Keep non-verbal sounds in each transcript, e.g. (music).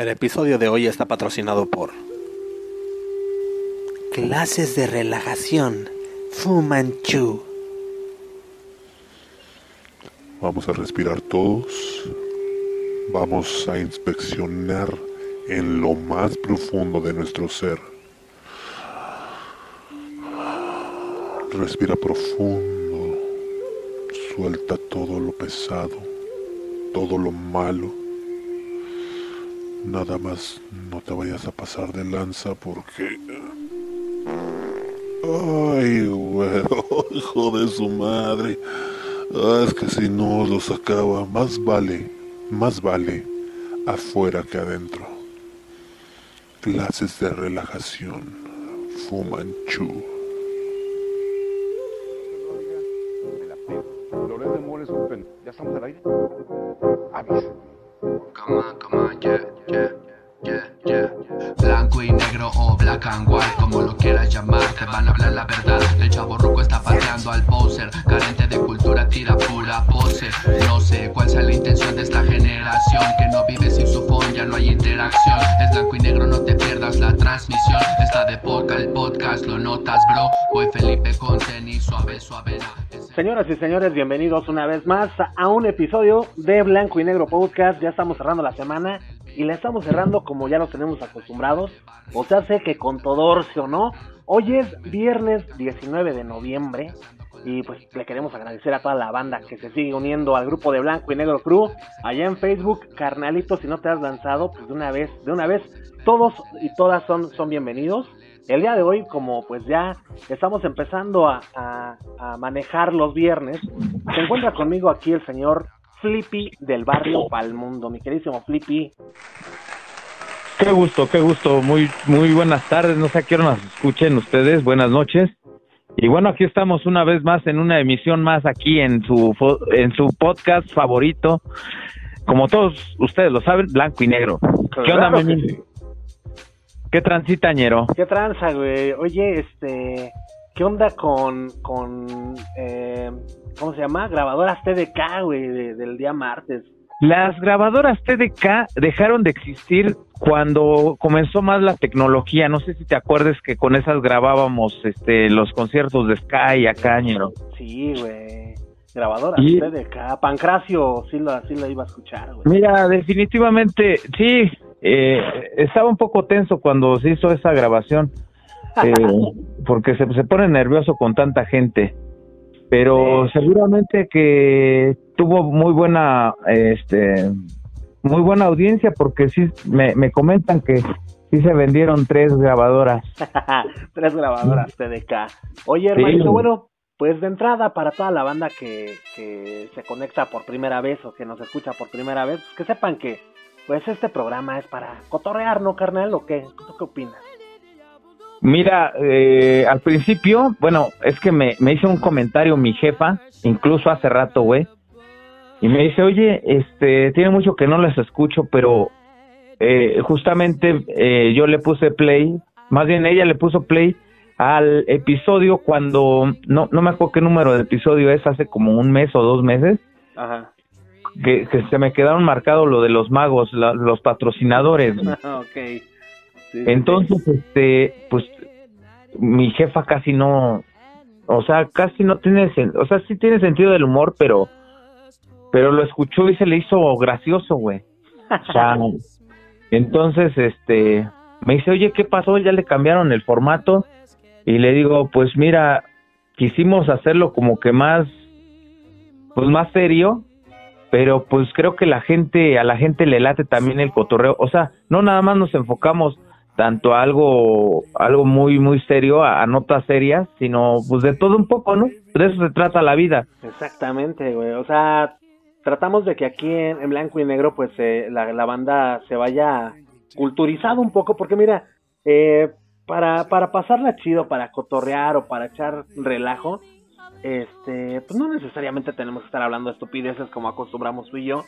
El episodio de hoy está patrocinado por Clases de relajación Fu Manchu. Vamos a respirar todos. Vamos a inspeccionar en lo más profundo de nuestro ser. Respira profundo. Suelta todo lo pesado, todo lo malo. Nada más no te vayas a pasar de lanza porque... Ay, güero, (laughs) hijo de su madre. Ah, es que si no lo sacaba, más vale, más vale afuera que adentro. Clases de relajación. Fumanchu. ¿Ya estamos al aire? Aviso. Come on, come on, Blanco y negro o black and white, como lo quieras llamar, te van a hablar la verdad. El chavo ruco está pateando al poser, carente de cultura, tira pura pose. No sé cuál sea la intención de esta generación, que no vive sin su phone, ya no hay interacción. Es blanco y negro, no te pierdas la transmisión. Está de poca el podcast, lo notas, bro. Voy Felipe con tenis, suave, suavena. Señoras y señores, bienvenidos una vez más a un episodio de Blanco y Negro Podcast. Ya estamos cerrando la semana y la estamos cerrando como ya nos tenemos acostumbrados. O sea, sé que con todo orcio, ¿no? Hoy es viernes 19 de noviembre y pues le queremos agradecer a toda la banda que se sigue uniendo al grupo de Blanco y Negro Crew. Allá en Facebook, carnalito, si no te has lanzado, pues de una vez, de una vez, todos y todas son, son bienvenidos. El día de hoy, como pues ya estamos empezando a, a, a manejar los viernes, se encuentra conmigo aquí el señor Flippy del barrio Palmundo, mi queridísimo Flippy. Qué gusto, qué gusto. Muy, muy buenas tardes. No sé a qué hora nos escuchen ustedes. Buenas noches. Y bueno, aquí estamos una vez más en una emisión más aquí en su en su podcast favorito. Como todos ustedes lo saben, blanco y negro. ¿Qué onda, sí. ¿Qué transitañero? ¿Qué tranza, güey? Oye, este, ¿qué onda con, con, eh, ¿cómo se llama? Grabadoras TDK, güey, de- del día martes. Las grabadoras TDK dejaron de existir cuando comenzó más la tecnología. No sé si te acuerdas que con esas grabábamos este los conciertos de Sky acá, ñero. Sí, güey. Grabadoras Y- TDK. Pancracio, sí lo, sí iba a escuchar, güey. Mira, definitivamente, sí, eh, estaba un poco tenso cuando se hizo esa grabación, (laughs) eh, porque se, se pone nervioso con tanta gente, pero seguramente que tuvo muy buena, este, muy buena audiencia, porque sí, me, me comentan que sí se vendieron tres grabadoras. (laughs) Tres grabadoras TDK. Oye, hermanito, bueno, pues de entrada para toda la banda que, que se conecta por primera vez o que nos escucha por primera vez, que sepan que pues este programa es para cotorrear, ¿no, carnal? ¿O qué? ¿Tú qué opinas? Mira, eh, al principio, bueno, es que me, me hizo un comentario mi jefa, incluso hace rato, güey, y me dice, oye, este, tiene mucho que no les escucho, pero eh, justamente eh, yo le puse play, más bien ella le puso play al episodio cuando, no, no me acuerdo qué número de episodio es, hace como un mes o dos meses, Ajá. que, que se me quedaron marcados lo de los magos, la- los patrocinadores. (laughs) ok. Sí, sí, Entonces, este, pues mi jefa casi no, o sea, casi no tiene, o sea, sí tiene sentido del humor, pero, pero lo escuchó y se le hizo gracioso, güey. O sea, (laughs) entonces, este, me dice, oye, ¿qué pasó? Ya le cambiaron el formato y le digo, pues mira, quisimos hacerlo como que más, pues más serio, pero pues creo que la gente, a la gente le late también el cotorreo, o sea, no nada más nos enfocamos tanto algo, algo muy, muy serio, a, notas serias, sino pues de todo un poco, ¿no? De eso se trata la vida. Exactamente, güey. O sea, tratamos de que aquí en, en blanco y negro, pues eh, la, la banda se vaya culturizado un poco, porque mira, eh, para, para pasarla chido, para cotorrear o para echar relajo, este, pues no necesariamente tenemos que estar hablando de estupideces como acostumbramos tú y yo.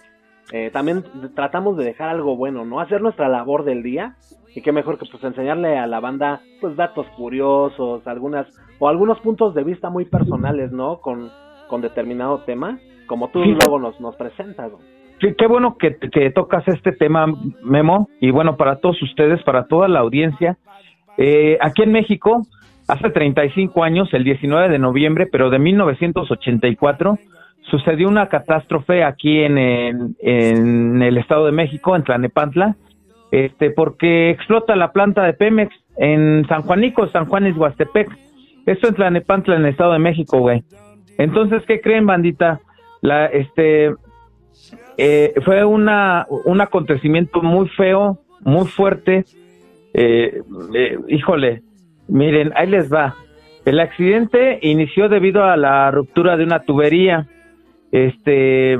Eh, también tratamos de dejar algo bueno, ¿no? Hacer nuestra labor del día y qué mejor que pues enseñarle a la banda pues datos curiosos, algunas o algunos puntos de vista muy personales, ¿no? Con, con determinado tema, como tú Sí. luego nos, nos presentas. sí, qué bueno que, que tocas este tema, Memo, y bueno, para todos ustedes, para toda la audiencia. Eh, aquí en México, hace 35 años, el 19 de noviembre, pero de 1984, sucedió una catástrofe aquí en, en, en el Estado de México, en Tlanepantla, este, porque explota la planta de Pemex en San Juanico, San Juanes, Huastepec. Esto en Tlanepantla, en el Estado de México, güey. Entonces, ¿qué creen, bandita? La, este, eh, fue una, un acontecimiento muy feo, muy fuerte. Eh, eh, híjole, miren, ahí les va. El accidente inició debido a la ruptura de una tubería. Este,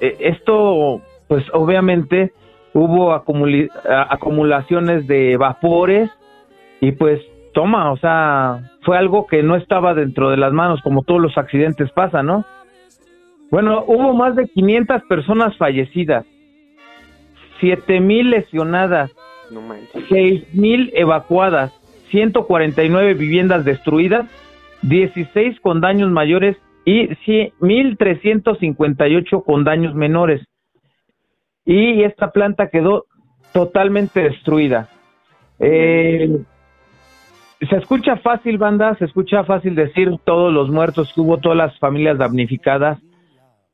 esto, pues obviamente hubo acumulaciones de vapores y pues toma, o sea, fue algo que no estaba dentro de las manos, como todos los accidentes pasan, ¿no? Bueno, hubo más de 500 personas fallecidas, 7.000 lesionadas, no 6.000 evacuadas, 149 viviendas destruidas, 16 con daños mayores y 1.358 con daños menores. Y esta planta quedó totalmente destruida. Eh, se escucha fácil, banda, se escucha fácil decir todos los muertos que hubo, todas las familias damnificadas,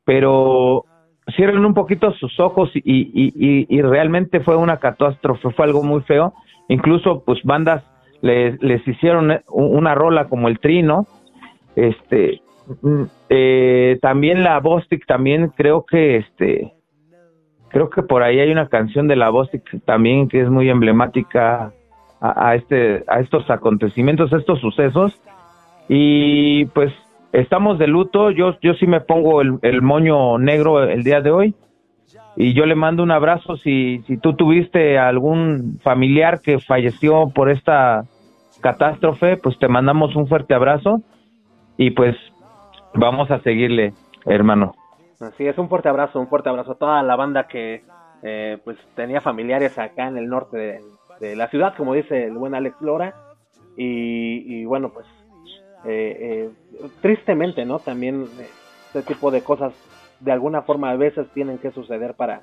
pero cierren un poquito sus ojos y, y, y, realmente fue una catástrofe, fue algo muy feo. Incluso, pues, bandas les, les hicieron una rola como el Trino. Este, eh, también la Bostic, también creo que, este, creo que por ahí hay una canción de la Bostic también que es muy emblemática a, este, a estos acontecimientos, a estos sucesos. Y pues estamos de luto. Yo, yo sí me pongo el, el moño negro el día de hoy. Y yo le mando un abrazo si, si tú tuviste algún familiar que falleció por esta catástrofe, pues te mandamos un fuerte abrazo y pues vamos a seguirle, hermano. Así es, un fuerte abrazo, un fuerte abrazo a toda la banda que eh, pues tenía familiares acá en el norte de, la ciudad, como dice el buen Alex Lora. Y, bueno, pues eh, eh, tristemente, ¿no? También eh, este tipo de cosas de alguna forma a veces tienen que suceder para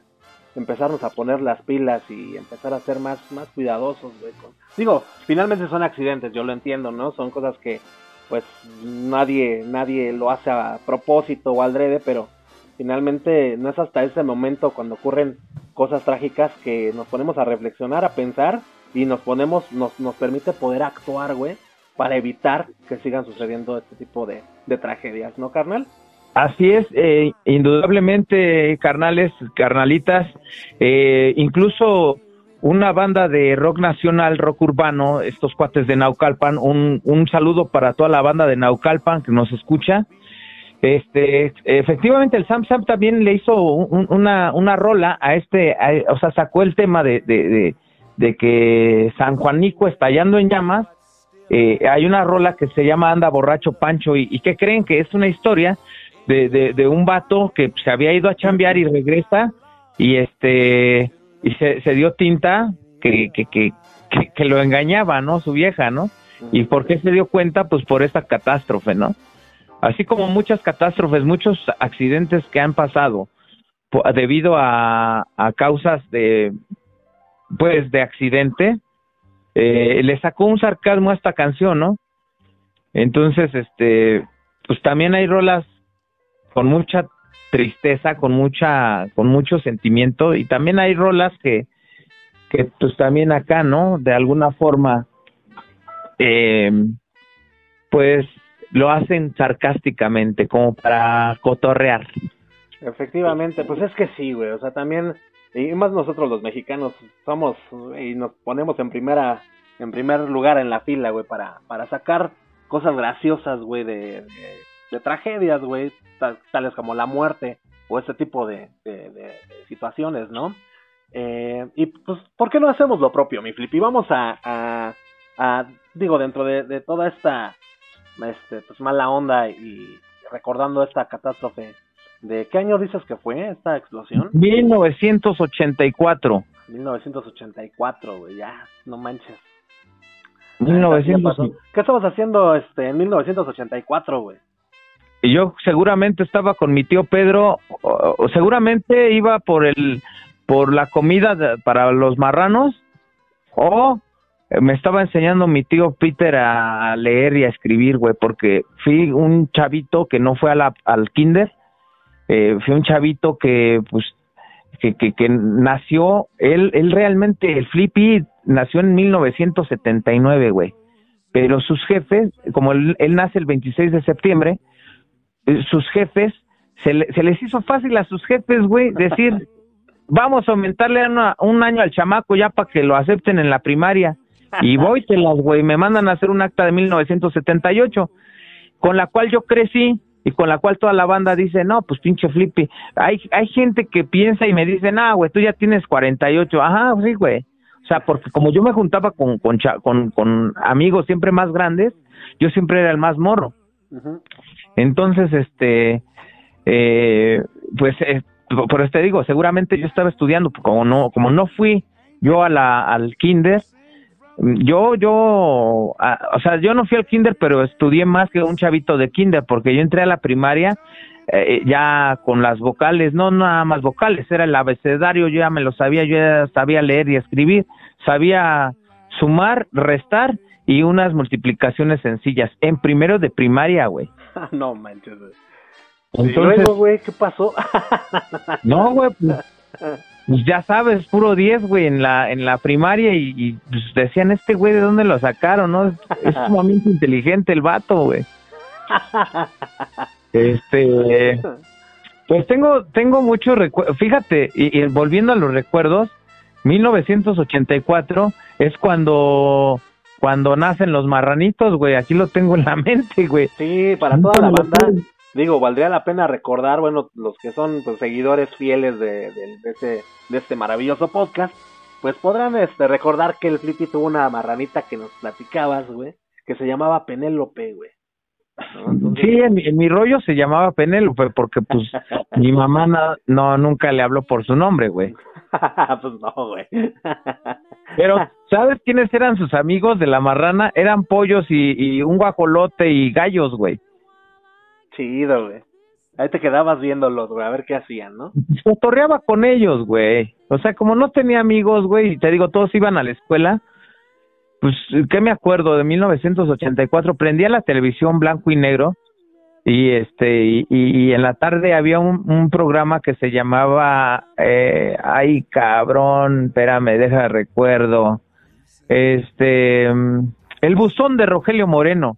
empezarnos a poner las pilas y empezar a ser más, más cuidadosos. Digo, finalmente son accidentes, yo lo entiendo, ¿no? Son cosas que pues nadie, nadie lo hace a propósito o al pero finalmente no es hasta ese momento cuando ocurren cosas trágicas que nos ponemos a reflexionar, a pensar y nos ponemos, nos, nos permite poder actuar, güey, para evitar que sigan sucediendo este tipo de, de tragedias, ¿no, carnal? Así es, eh, indudablemente, carnales, carnalitas, eh, incluso una banda de rock nacional, rock urbano, estos cuates de Naucalpan, un, un saludo para toda la banda de Naucalpan que nos escucha, este, efectivamente, el Sam Sam también le hizo una, una rola a este, o sea, sacó el tema de, de, de, que San Juanico estallando en llamas. Eh, hay una rola que se llama Anda Borracho Pancho, y, y que creen que es una historia de, de, de, un vato que se había ido a chambear y regresa, y este, y se, se dio tinta que, que, que, que, lo engañaba, ¿no? Su vieja, ¿no? ¿Y por qué se dio cuenta? Pues por esta catástrofe, ¿no? así como muchas catástrofes, muchos accidentes que han pasado debido a, causas de, pues, de accidente, eh, le sacó un sarcasmo a esta canción, ¿no? Entonces, este, pues también hay rolas con mucha tristeza, con mucha, con mucho sentimiento, y también hay rolas que, que pues también acá, ¿no? De alguna forma, eh, pues lo hacen sarcásticamente, como para cotorrear. Efectivamente, pues es que sí, güey, o sea, también, y más nosotros los mexicanos, somos y nos ponemos en primera, en primer lugar en la fila, güey, para, para sacar cosas graciosas, güey, de, de, tragedias, güey, tales como la muerte o ese tipo de, de, situaciones, ¿no? Eh, y pues, ¿por qué no hacemos lo propio, mi flip? Y vamos a, a, a digo, dentro de, de toda esta este, pues mala onda y recordando esta catástrofe. ¿De qué año dices que fue esta explosión? 1984. 1984, güey, ya, no manches. 1900... ¿Qué estabas haciendo este, en 1984, güey? Yo seguramente estaba con mi tío Pedro, o- seguramente iba por el por la comida para los marranos o eh, me estaba enseñando mi tío Peter a leer y a escribir, güey, porque fui un chavito que no fue a al kinder, eh, fui un chavito que pues que, que, que nació, él, él realmente, el Flippy nació en 1979, güey, pero sus jefes, como él, él nace el 26 de septiembre, sus jefes, se, le- se les hizo fácil a sus jefes, güey, decir, (laughs) vamos a aumentarle una- un año al chamaco ya para que lo acepten en la primaria. Y voy, te las, güey, me mandan a hacer un acta de 1978, con la cual yo crecí y con la cual toda la banda dice, no, pues pinche Flippy. Hay, hay gente que piensa y me dice, ah, güey, tú ya tienes 48. Ajá, sí, güey. O sea, porque como yo me juntaba con, con, con, con amigos siempre más grandes, yo siempre era el más morro. Entonces, este, eh, pues, eh, por eso te digo, seguramente yo estaba estudiando, como no, como no fui yo a al kinder, yo, yo, o sea, yo no fui al kinder, pero estudié más que un chavito de kinder, porque yo entré a la primaria eh, ya con las vocales, no nada más vocales, era el abecedario, yo ya me lo sabía, yo ya sabía leer y escribir, sabía sumar, restar y unas multiplicaciones sencillas en primero de primaria, güey. (laughs) no manches, güey. y Entonces, luego, güey, ¿qué pasó? (laughs) no, güey, pues, pues ya sabes, puro 10, güey, en la, en la primaria y, y, pues, decían, este güey, ¿de dónde lo sacaron, no? Es, es (laughs) sumamente inteligente el vato, güey. Este, pues tengo, tengo muchos recuerdos, fíjate, y, y volviendo a los recuerdos, 1984 es cuando, cuando nacen los marranitos, güey, aquí lo tengo en la mente, güey. Sí, para toda la banda, digo, valdría la pena recordar, bueno, los que son pues, seguidores fieles de, de, de este, de este maravilloso podcast, pues podrán este, recordar que el Flippy tuvo una marranita que nos platicabas, güey, que se llamaba Penélope, güey. ¿No? Entonces- Sí, en, mi- en mi rollo se llamaba Penélope porque pues (laughs) mi mamá na- no nunca le habló por su nombre, güey. (laughs) pues no, güey. (laughs) Pero ¿sabes quiénes eran sus amigos de la marrana? Eran pollos y, y un guajolote y gallos, güey. Chido, güey. Ahí te quedabas viéndolos, güey, a ver qué hacían, ¿no? Se torreaba con ellos, güey. O sea, como no tenía amigos, güey, y te digo, todos iban a la escuela, pues, ¿qué me acuerdo? De 1984, prendía la televisión blanco y negro y este y, en la tarde había un, un programa que se llamaba eh, ay cabrón espérame deja recuerdo este mm, el buzón de Rogelio Moreno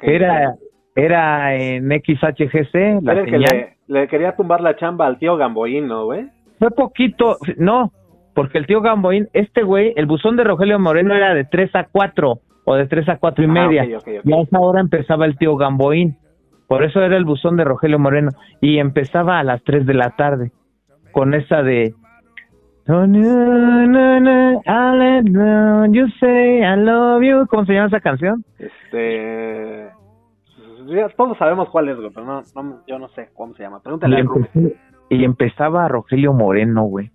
era era en XHGC la Era el que le quería tumbar la chamba al tío Gamboín, ¿no, güey? Fue poquito, no, porque el tío Gamboín, este güey, el buzón de Rogelio Moreno era de 3 a 4 o de 3 a cuatro y Ah, media. ok, ok, ok. Y a esa hora empezaba el tío Gamboín. Por eso era el buzón de Rogelio Moreno. Y empezaba a las 3 de la tarde con esa de... "Oh, no, no, no, I'll let know you say I love you. ¿Cómo se llama esa canción? Este. todos sabemos cuál es, pero no, no, yo no sé cómo se llama. Pregúntale y, a y empezaba Rogelio Moreno, güey.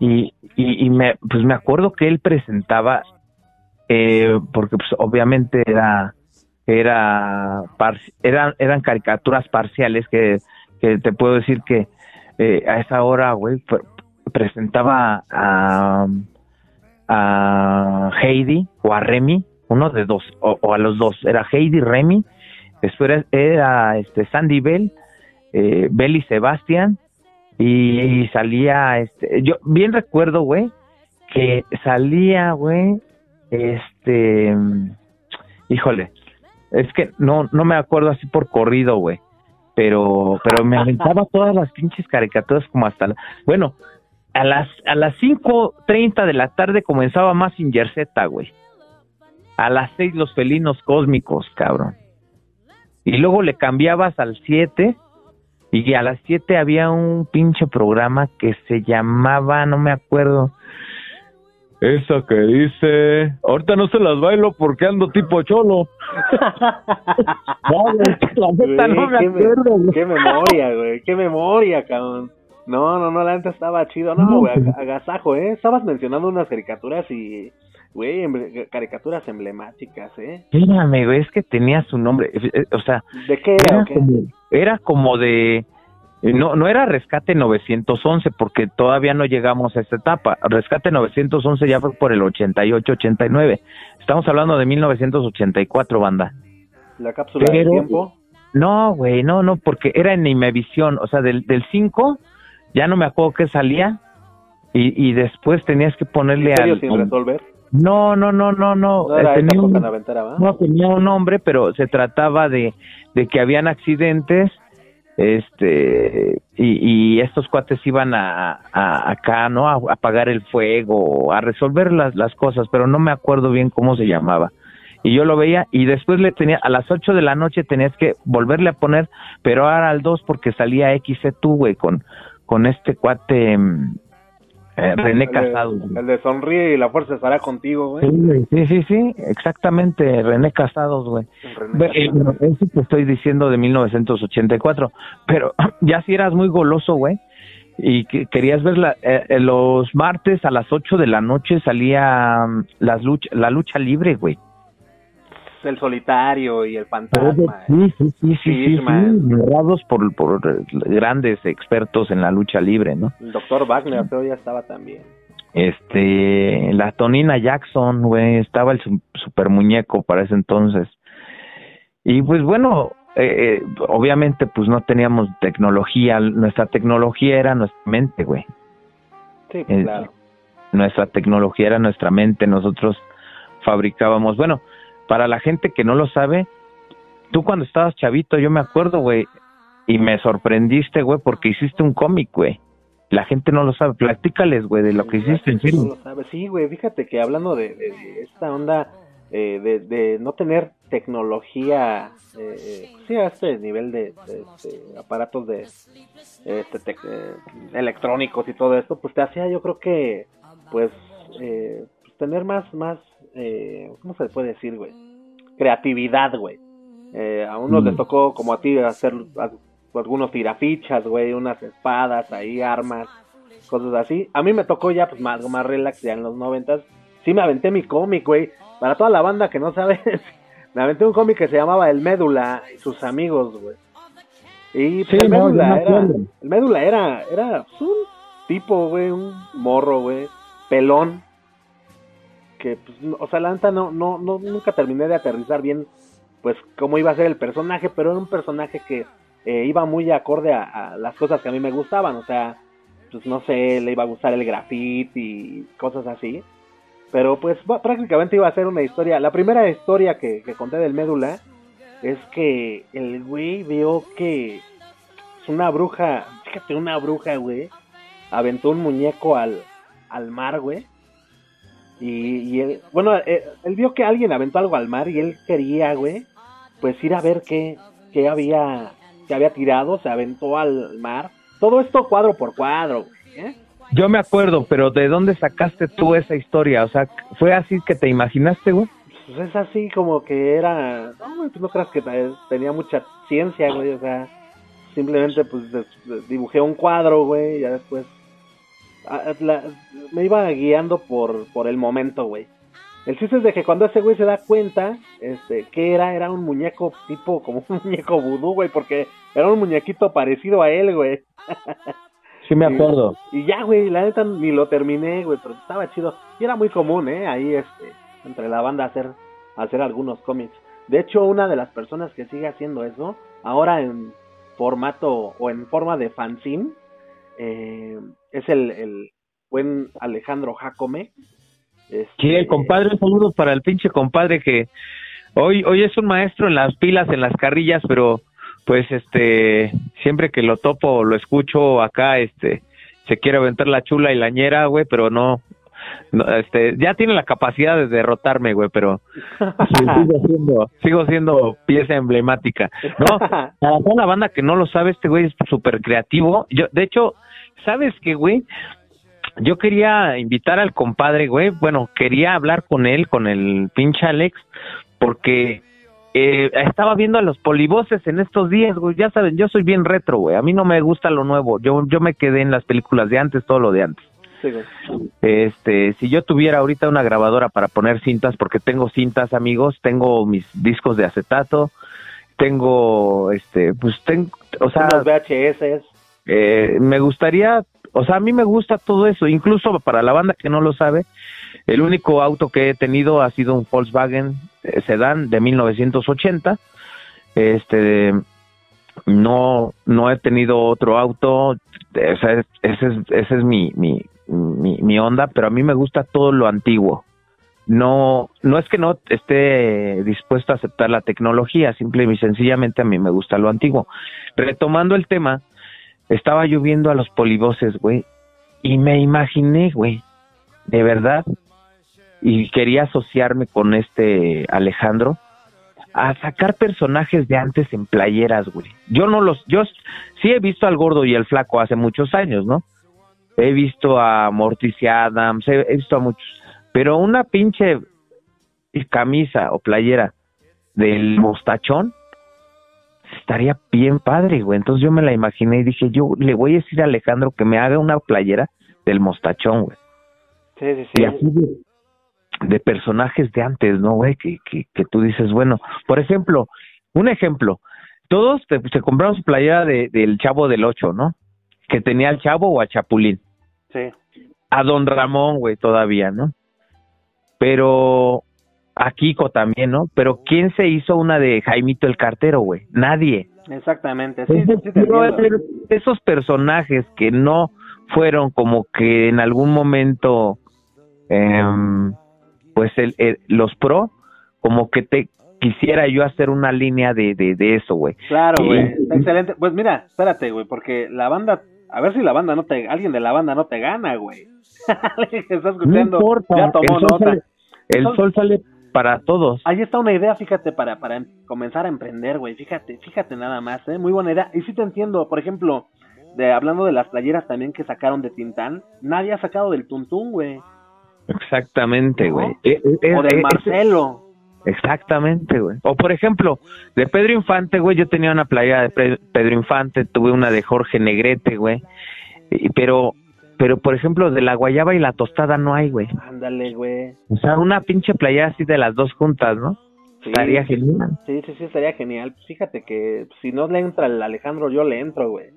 Y, y, y me, pues me acuerdo que él presentaba, eh, porque pues obviamente era, era, eran, eran caricaturas parciales que, que te puedo decir que eh, a esa hora, güey, pre- presentaba a, a Heidi o a Remy, uno de dos, o, o a los dos, era Heidi, Remy, después era, era, este Sandy Bell, eh, Bell y Sebastián, y, y salía, este, yo bien recuerdo, güey, que salía, güey, este, híjole, es que no, no me acuerdo así por corrido, güey, pero, pero me aventaba (laughs) todas las pinches caricaturas como hasta, la- bueno, a las, a las 5.30 de la tarde comenzaba más Z, güey. A las 6 los felinos cósmicos, cabrón. Y luego le cambiabas al 7 y a las 7 había un pinche programa que se llamaba, no me acuerdo. Esa que dice, ahorita no se las bailo porque ando tipo cholo. (laughs) No, la neta no me qué, acuerdo, güey. qué memoria, güey, qué memoria, cabrón. No, no, no, la neta estaba chido. No, güey, ag- agasajo, ¿eh? Estabas mencionando unas caricaturas y Güey, emble- caricaturas emblemáticas, ¿eh? Espérame, güey, es que tenía su nombre. eh, eh, O sea, ¿De qué era era o qué? como, era como de... No, no era Rescate 911 porque todavía no llegamos a esta etapa. Rescate 911 ya fue por el 88-89. Estamos hablando de 1984, banda. La cápsula del Pero- tiempo. No, güey, no, no, porque era en Imevisión, o sea, del, del 5 ya no me acuerdo qué salía y, y después tenías que ponerle al... sin resolver. No, no, no, no, no, No era tenía un- noventera, ¿va? no tenía un nombre, pero se trataba de, de que habían accidentes, este, y, y estos cuates iban a, a- acá, ¿no? A, a apagar el fuego, a resolver las, las cosas, pero no me acuerdo bien cómo se llamaba. Y yo lo veía y después le tenía, a las 8 de la noche tenías que volverle a poner, pero ahora al 2 porque salía XC2, güey, con, con este cuate mm, eh, René El de- Casado. güey. El de sonríe y la fuerza estará contigo, güey. Sí, sí, sí, sí, exactamente, René Casados, güey. Ve- eh. Eso te estoy diciendo de 1984, pero (clears throat) ya si eras muy goloso, güey, y que querías ver la, eh, eh, los martes a las 8 de la noche salía mm, las lucha, la lucha libre, güey. El solitario y el fantasma. ¿eh? Sí, sí, sí, sí, sí, por, por eh, grandes expertos en la lucha libre, ¿no? El doctor Wagner, creo ya estaba también. Este, la Tonina Jackson, güey, estaba el su- super muñeco para ese entonces. Y pues bueno, eh, eh, obviamente pues no teníamos tecnología, nuestra tecnología era nuestra mente, güey. Sí, pues, Eh, claro. Nuestra tecnología era nuestra mente, nosotros fabricábamos, bueno, para la gente que no lo sabe, tú cuando estabas chavito, yo me acuerdo, güey, y me sorprendiste, güey, porque hiciste un cómic, güey. La gente no lo sabe, platícales, güey, de lo que hiciste, en No serio. lo sabe. Sí, güey, fíjate que hablando de, de- de esta onda eh, de, de no tener tecnología, eh, sí, a este nivel de, aparatos de este, tec- eh, electrónicos y todo esto, pues te hacía yo creo que, pues, eh, pues, tener más, más, eh, ¿cómo se puede decir, güey? Creatividad, güey. Eh, a unos Mm. les tocó, como a ti, hacer a- algunos tirafichas, güey, unas espadas ahí, armas, cosas así. A mí me tocó ya, pues, más, más relax, ya en los noventas. Sí me aventé mi cómic, güey. Para toda la banda que no sabe, (laughs) me aventé un cómic que se llamaba El Médula y sus amigos, güey. Y pues, Sí, el Médula era, el Médula era, era pues, un tipo, güey, un morro, güey, pelón. Que, pues, o sea, la neta no, no, no, nunca terminé de aterrizar bien, pues, cómo iba a ser el personaje, pero era un personaje que eh, iba muy acorde a, las cosas que a mí me gustaban, o sea, pues no sé, le iba a gustar el graffiti y cosas así. Pero pues va- prácticamente iba a ser una historia. La primera historia que, que conté del médula es que el güey vio que es una bruja, fíjate, una bruja, güey, aventó un muñeco al, al mar, güey. Y, y él, bueno, eh, él vio que alguien aventó algo al mar y él quería, güey, pues ir a ver qué, qué había, qué había tirado, se aventó al mar. Todo esto cuadro por cuadro, güey, ¿eh? Yo me acuerdo, pero ¿de dónde sacaste tú esa historia? O sea, ¿fue así que te imaginaste, güey? Pues es así como que era. No, güey, pues no creas que te- tenía mucha ciencia, güey. O sea, simplemente pues dibujé un cuadro, güey. Y ya después. La- me iba guiando por, por el momento, güey. El chiste es de que cuando ese güey se da cuenta, este, que era, era un muñeco tipo, como un (laughs) muñeco vudú, güey, porque era un muñequito parecido a él, güey. (laughs) Sí me acuerdo. Y ya, güey, la neta ni lo terminé, güey, pero estaba chido. Y era muy común, ¿eh? Ahí, este, entre la banda hacer, hacer algunos cómics. De hecho, una de las personas que sigue haciendo eso, ahora en formato o en forma de fanzine, eh, es el, el buen Alejandro Jacome. Este, Sí, el compadre, un saludo para el pinche compadre que hoy, hoy es un maestro en las pilas, en las carrillas, pero pues este, siempre que lo topo, lo escucho acá, este, se quiere aventar la chula y la ñera, güey, pero no, no, este, ya tiene la capacidad de derrotarme, güey, pero (laughs) sigo siendo, sigo siendo pieza emblemática, ¿no? (laughs) Para toda la banda que no lo sabe, este güey es súper creativo. Yo, de hecho, ¿sabes qué, güey? Yo quería invitar al compadre, güey. Bueno, quería hablar con él, con el pinche Alex, porque eh, estaba viendo a los polivoces en estos días, güey. Ya saben, yo soy bien retro, güey. A mí no me gusta lo nuevo. Yo, yo me quedé en las películas de antes, todo lo de antes. Sí. Este, si yo tuviera ahorita una grabadora para poner cintas, porque tengo cintas, amigos, tengo mis discos de acetato, tengo, este, pues tengo, o sea, Unos VHS. Eh, me gustaría, o sea, a mí me gusta todo eso, incluso para la banda que no lo sabe, el único auto que he tenido ha sido un Volkswagen eh, Sedan de 1980. Este, no, no he tenido otro auto, o sea, es- ese es, ese es mi, mi, mi, mi onda, pero a mí me gusta todo lo antiguo. No, no es que no esté dispuesto a aceptar la tecnología, simple y sencillamente a mí me gusta lo antiguo. Retomando el tema, estaba yo viendo a los polivoces, güey, y me imaginé, güey, de verdad, y quería asociarme con este Alejandro a sacar personajes de antes en playeras, güey. Yo no los, yo sí he visto al gordo y el flaco hace muchos años, ¿no? He visto a Morticia Adams, he, he visto a muchos, pero una pinche camisa o playera del mostachón estaría bien padre, güey. Entonces yo me la imaginé y dije, yo le voy a decir a Alejandro que me haga una playera del mostachón, güey. Sí, sí, Y sí. así de, de personajes de antes, ¿no, güey? Que, que, que tú dices, bueno, por ejemplo, un ejemplo, todos te- se compraron su playera de, del Chavo del Ocho, ¿no? Que tenía al Chavo o a Chapulín. Sí. A Don Ramón, güey, todavía, ¿no? Pero a Kiko también, ¿no? Pero ¿quién se hizo una de Jaimito el Cartero, güey? Nadie. Exactamente. Sí, sí, Entonces, sí, te esos personajes que no fueron como que en algún momento, em, pues el, el- los pro, como que te quisiera yo hacer una línea de, de, de eso, güey. Claro, güey. Está excelente. Pues mira, espérate, güey, porque la banda, a ver si la banda no te, alguien de la banda no te gana, güey. (laughs) Alguien que está No escuchando, importa, ya tomó el, sol nota. sale, el Sol- sol sale para todos. Ahí está una idea, fíjate, para, para em- comenzar a emprender, güey. Fíjate, fíjate nada más, ¿eh? Muy buena idea. Y sí te entiendo, por ejemplo, de hablando de las playeras también que sacaron de Tintán, nadie ha sacado del Tuntún, güey. Exactamente, ¿No? güey. Eh, eh, O del eh, Marcelo. Exactamente, güey. O por ejemplo, de Pedro Infante, güey, yo tenía una playera de Pe- Pedro Infante, tuve una de Jorge Negrete, güey. Pero, pero por ejemplo, de la guayaba y la tostada no hay, güey. Ándale, güey. O sea, una pinche playera así de las dos juntas, ¿no? Sí. Estaría genial. Sí, sí, sí, estaría genial. Pues Fíjate que si no le entra el Alejandro, yo le entro, güey.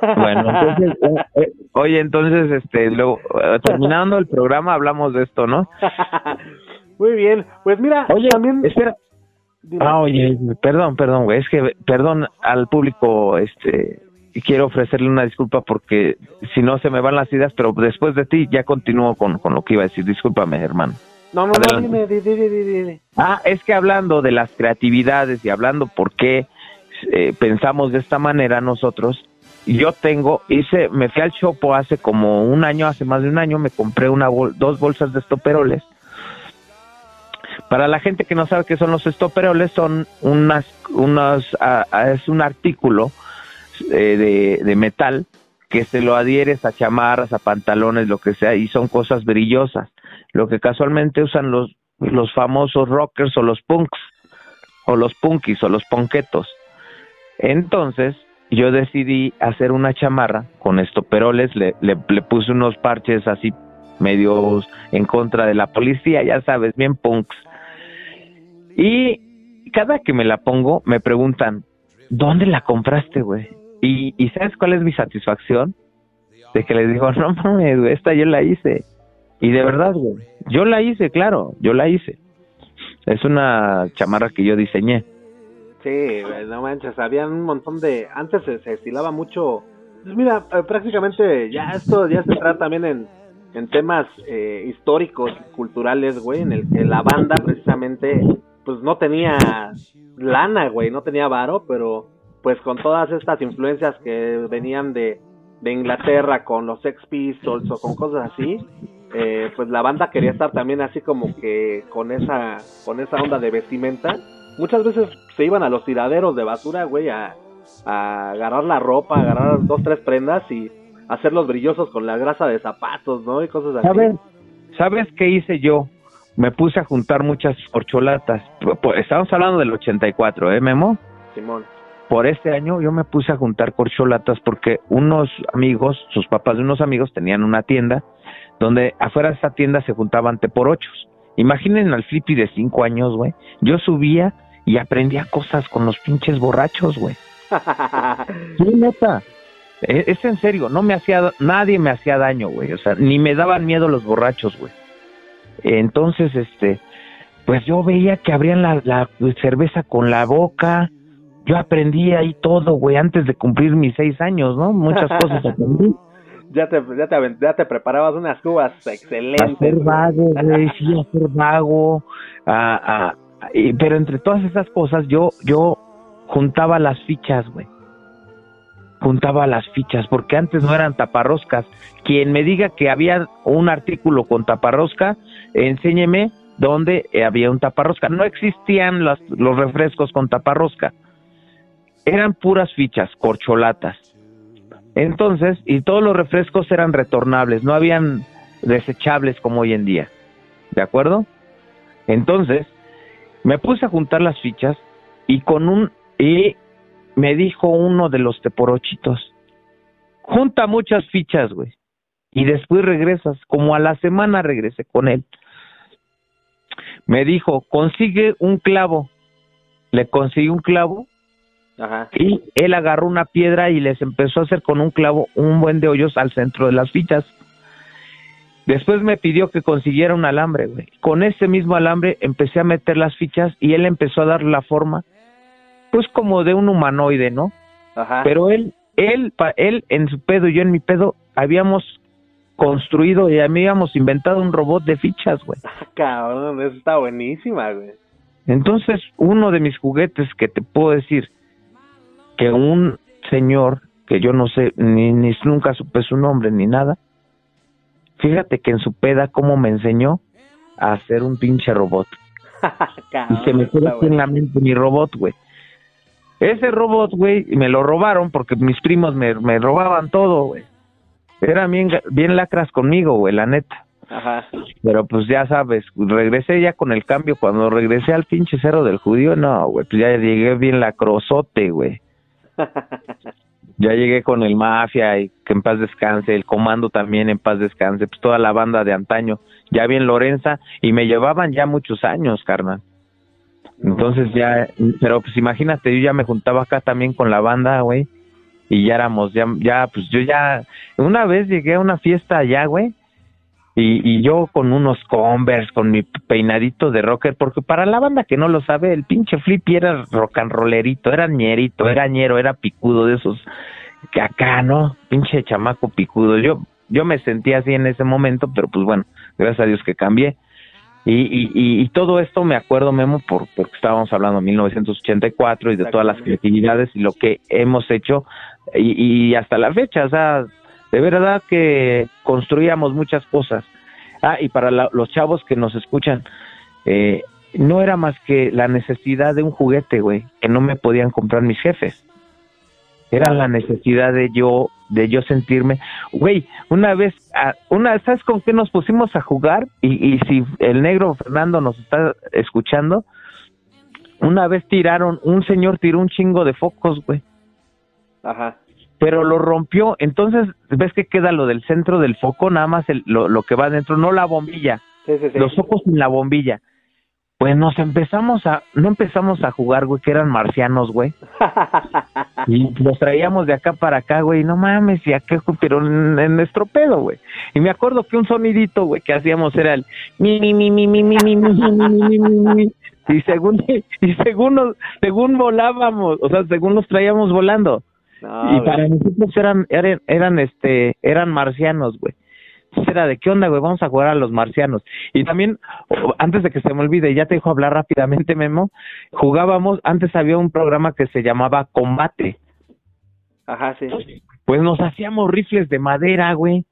Bueno, entonces, (laughs) eh, eh, oye, entonces, este, luego, eh, terminando el programa hablamos de esto, ¿no? (laughs) Muy bien. Pues mira, Oye, también... espera. Dime. Ah, oye, perdón, perdón, güey, es que, perdón al público, este, quiero ofrecerle una disculpa porque si no se me van las ideas, pero después de ti ya continúo con, con lo que iba a decir, discúlpame, hermano. no, no, no, adelante. dime, di, di, di, di, di. Ah, es que hablando de las creatividades y hablando por qué eh, pensamos de esta manera nosotros, yo tengo, hice, me fui al Chopo hace como un año, hace más de un año, me compré una bol- dos bolsas de estoperoles. Para la gente que no sabe qué son los estoperoles, son unas, unas, ah, ah, es un artículo eh, de, metal que se lo adhieres a chamarras, a pantalones, lo que sea, y son cosas brillosas. Lo que casualmente usan los, los famosos rockers o los punks, o los punkis o los ponquetos. Entonces, yo decidí hacer una chamarra con estoperoles, le, le, le puse unos parches así medios en contra de la policía, ya sabes, bien punks. Y cada que me la pongo, me preguntan, ¿dónde la compraste, güey? Y, y ¿sabes cuál es mi satisfacción? De que les digo, (laughs) no mames, esta yo la hice. Y de verdad, güey, yo la hice, claro, yo la hice. Es una chamarra que yo diseñé. Sí, no manches, había un montón de... Antes se, se estilaba mucho... Pues mira, eh, prácticamente ya esto ya se trata también en, en temas eh, históricos, culturales, güey, en el que la banda precisamente pues no tenía lana, güey, no tenía varo, pero pues con todas estas influencias que venían de, de Inglaterra con los Sex Pistols o con cosas así, eh, pues la banda quería estar también así como que con esa con esa onda de vestimenta. Muchas veces se iban a los tiraderos de basura, güey, a, a agarrar la ropa, agarrar dos, tres prendas y hacerlos brillosos con la grasa de zapatos, ¿no? Y cosas así. ¿Sabes? ¿Sabes qué hice yo? Me puse a juntar muchas pu- Estamos hablando del 84, ¿eh, Memo? Simón. Por este año yo me puse a juntar corcholatas porque unos amigos, sus papás de unos amigos tenían una tienda donde afuera de esta tienda se juntaban te por ochos. Imaginen al flippy de cinco años, güey. Yo subía y aprendía cosas con los pinches borrachos, güey. (laughs) Sí, neta. Es, es en serio, no me hacía, nadie me hacía daño, güey. O sea, ni me daban miedo los borrachos, güey. Entonces, este, pues yo veía que abrían la, la cerveza con la boca. Yo aprendí ahí todo, güey, antes de cumplir mis seis años, ¿no? Muchas cosas (laughs) aprendí. ya te, ya te, ya te preparabas unas cubas excelentes. Hacer vago, güey, sí, hacer vago. ah, ah, y- pero entre todas esas cosas, yo, yo juntaba las fichas, güey. Juntaba las fichas, porque antes no eran taparroscas. Quien me diga que había un artículo con taparrosca, enséñeme dónde había un taparrosca. No existían los, los refrescos con taparrosca. Eran puras fichas, corcholatas. Entonces, y todos los refrescos eran retornables, no habían desechables como hoy en día. ¿De acuerdo? Entonces, me puse a juntar las fichas y con un y me dijo uno de los teporochitos, junta muchas fichas, güey. Y después regresas, como a la semana regresé con él. Me dijo, consigue un clavo. Le conseguí un clavo Ajá. y él agarró una piedra y les empezó a hacer con un clavo un buen de hoyos al centro de las fichas. Después me pidió que consiguiera un alambre, güey. Con ese mismo alambre empecé a meter las fichas y él empezó a dar la forma, pues como de un humanoide, ¿no? Ajá. Pero él, él, pa- él en su pedo y yo en mi pedo habíamos construido y habíamos inventado un robot de fichas, güey. (laughs) Cabrón, eso está buenísima, güey. Entonces, uno de mis juguetes que te puedo decir que un señor que yo no sé ni, ni nunca supe su nombre ni nada, fíjate que en su peda cómo me enseñó a hacer un pinche robot. (laughs) Y se me quedó en la mente mi robot, güey. Ese robot, güey, me lo robaron porque mis primos me, me robaban todo, güey. Eran bien, bien lacras conmigo, güey, la neta. Ajá. Pero pues ya sabes, regresé ya con el cambio. Cuando regresé al pinche cero del judío, no, güey, pues ya llegué bien lacrosote, güey. Ya llegué con el Mafia y que en paz descanse, el Comando también en paz descanse, pues toda la banda de antaño, ya bien Lorenza, y me llevaban ya muchos años, carnal. Entonces ya, pero pues imagínate, yo ya me juntaba acá también con la banda, güey, y ya éramos, ya, ya, pues yo ya, una vez llegué a una fiesta allá, güey, y, y yo con unos Converse, con mi peinadito de rocker, porque para la banda que no lo sabe, el pinche Flippy era rock and rollerito, era ñerito, era ñero, era picudo de esos que acá, ¿no? Pinche chamaco picudo. Yo, yo me sentía así en ese momento, pero pues bueno, gracias a Dios que cambié. Y, y, y, y todo esto me acuerdo, Memo, por, porque estábamos hablando de 1984 y de todas las creatividades y lo que hemos hecho y, y hasta la fecha, o sea, de verdad que construíamos muchas cosas. Ah, y para la- los chavos que nos escuchan, eh, no era más que la necesidad de un juguete, güey, que no me podían comprar mis jefes. Era la necesidad de yo, de yo sentirme, güey, una vez, ah, una, ¿sabes con qué nos pusimos a jugar? Y, y si el negro Fernando nos está escuchando, una vez tiraron, un señor tiró un chingo de focos, güey Ajá. Pero lo rompió. Entonces, ves que queda lo del centro del foco, nada más el- lo, lo que va adentro, no la bombilla, Sí, sí, sí. los focos en la bombilla. Pues nos empezamos a, no empezamos a jugar, güey, que eran marcianos, güey. Y los traíamos de acá para acá, güey, no mames, y acá, pero en, en nuestro pedo, güey. Y me acuerdo que un sonidito, güey, que hacíamos era el mi, mi, mi, mi, mi, mi, mi, mi, mi, mi, mi, mi, mi. Y según, y según, nos- según volábamos, o sea, según los traíamos volando No, y güey. para nosotros eran, eran, eran, este, eran marcianos, güey. Entonces era de qué onda, güey, vamos a jugar a los marcianos. Y también, antes de que se me olvide, ya te dejo hablar rápidamente, Memo, jugábamos, antes había un programa que se llamaba Combate. Ajá, sí. Pues nos hacíamos rifles de madera, güey.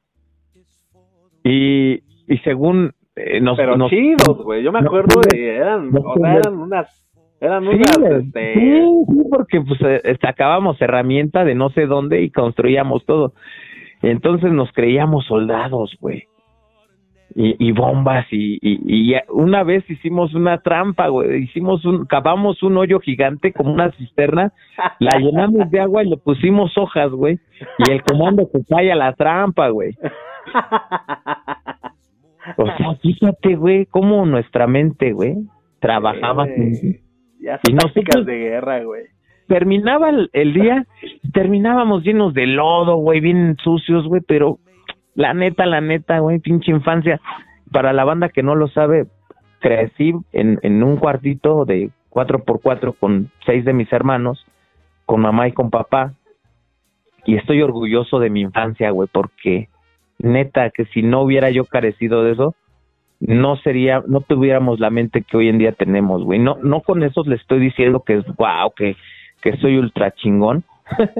Y, y según eh, nos, Pero nos- chidos, güey. Yo me acuerdo de. Eran, o sea, eran unas. Eran Sí, unas. este, sí, sí, porque pues eh, sacábamos herramienta de no sé dónde y construíamos todo. Entonces nos creíamos soldados, güey. y, y bombas y, y, y una vez hicimos una trampa, güey, hicimos un, cavamos un hoyo gigante como una cisterna, la llenamos de agua y le pusimos hojas, güey, y el comando que cae a la trampa, güey. O sea, fíjate, güey, cómo nuestra mente, güey, trabajaba. Ya Y son tácticas nosotros- de guerra, güey. terminaba el, el día, terminábamos llenos de lodo, güey, bien sucios, güey, pero la neta, la neta, güey, pinche infancia. Para la banda que no lo sabe, crecí en, en un cuartito de cuatro por cuatro con seis de mis hermanos, con mamá y con papá, y estoy orgulloso de mi infancia, güey, porque neta que si no hubiera yo carecido de eso, no sería, no tuviéramos la mente que hoy en día tenemos, güey. No, no con eso les estoy diciendo que es wow, que, que soy ultra chingón. (laughs)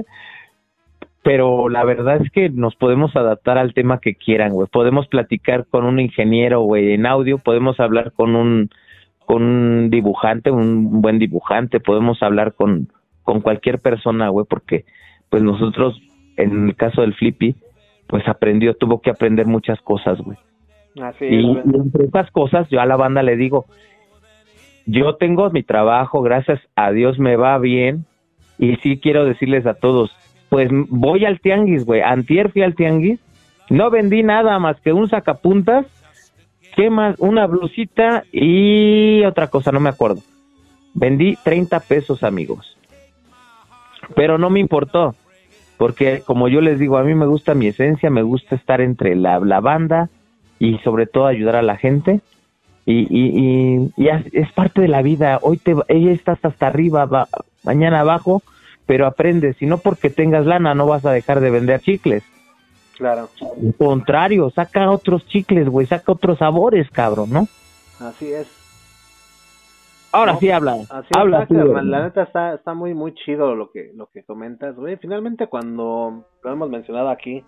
Pero la verdad es que nos podemos adaptar al tema que quieran, güey. Podemos platicar con un ingeniero, güey, en audio, podemos hablar con un con un dibujante, un buen dibujante, podemos hablar con con cualquier persona, güey, porque pues nosotros en el caso del Flippy pues aprendió, tuvo que aprender muchas cosas, güey. Así Y, es, y entre esas cosas, yo a la banda le digo, yo tengo mi trabajo, gracias a Dios me va bien, y sí quiero decirles a todos, pues voy al tianguis, güey, antier fui al tianguis, no vendí nada más que un sacapuntas, ¿qué más? Una blusita y otra cosa, no me acuerdo. Vendí 30 pesos, amigos. Pero no me importó, porque como yo les digo, a mí me gusta mi esencia, me gusta estar entre la, la banda, y sobre todo ayudar a la gente y, y, y, y es, parte de la vida hoy te ella estás hasta arriba va- mañana abajo pero aprendes y no porque tengas lana no vas a dejar de vender chicles Claro. al contrario saca otros chicles güey saca otros sabores cabrón no Así es. ahora No, sí habla Así habla está. La neta está, está muy, muy chido lo que, lo que comentas, güey. Finalmente cuando, lo hemos mencionado aquí,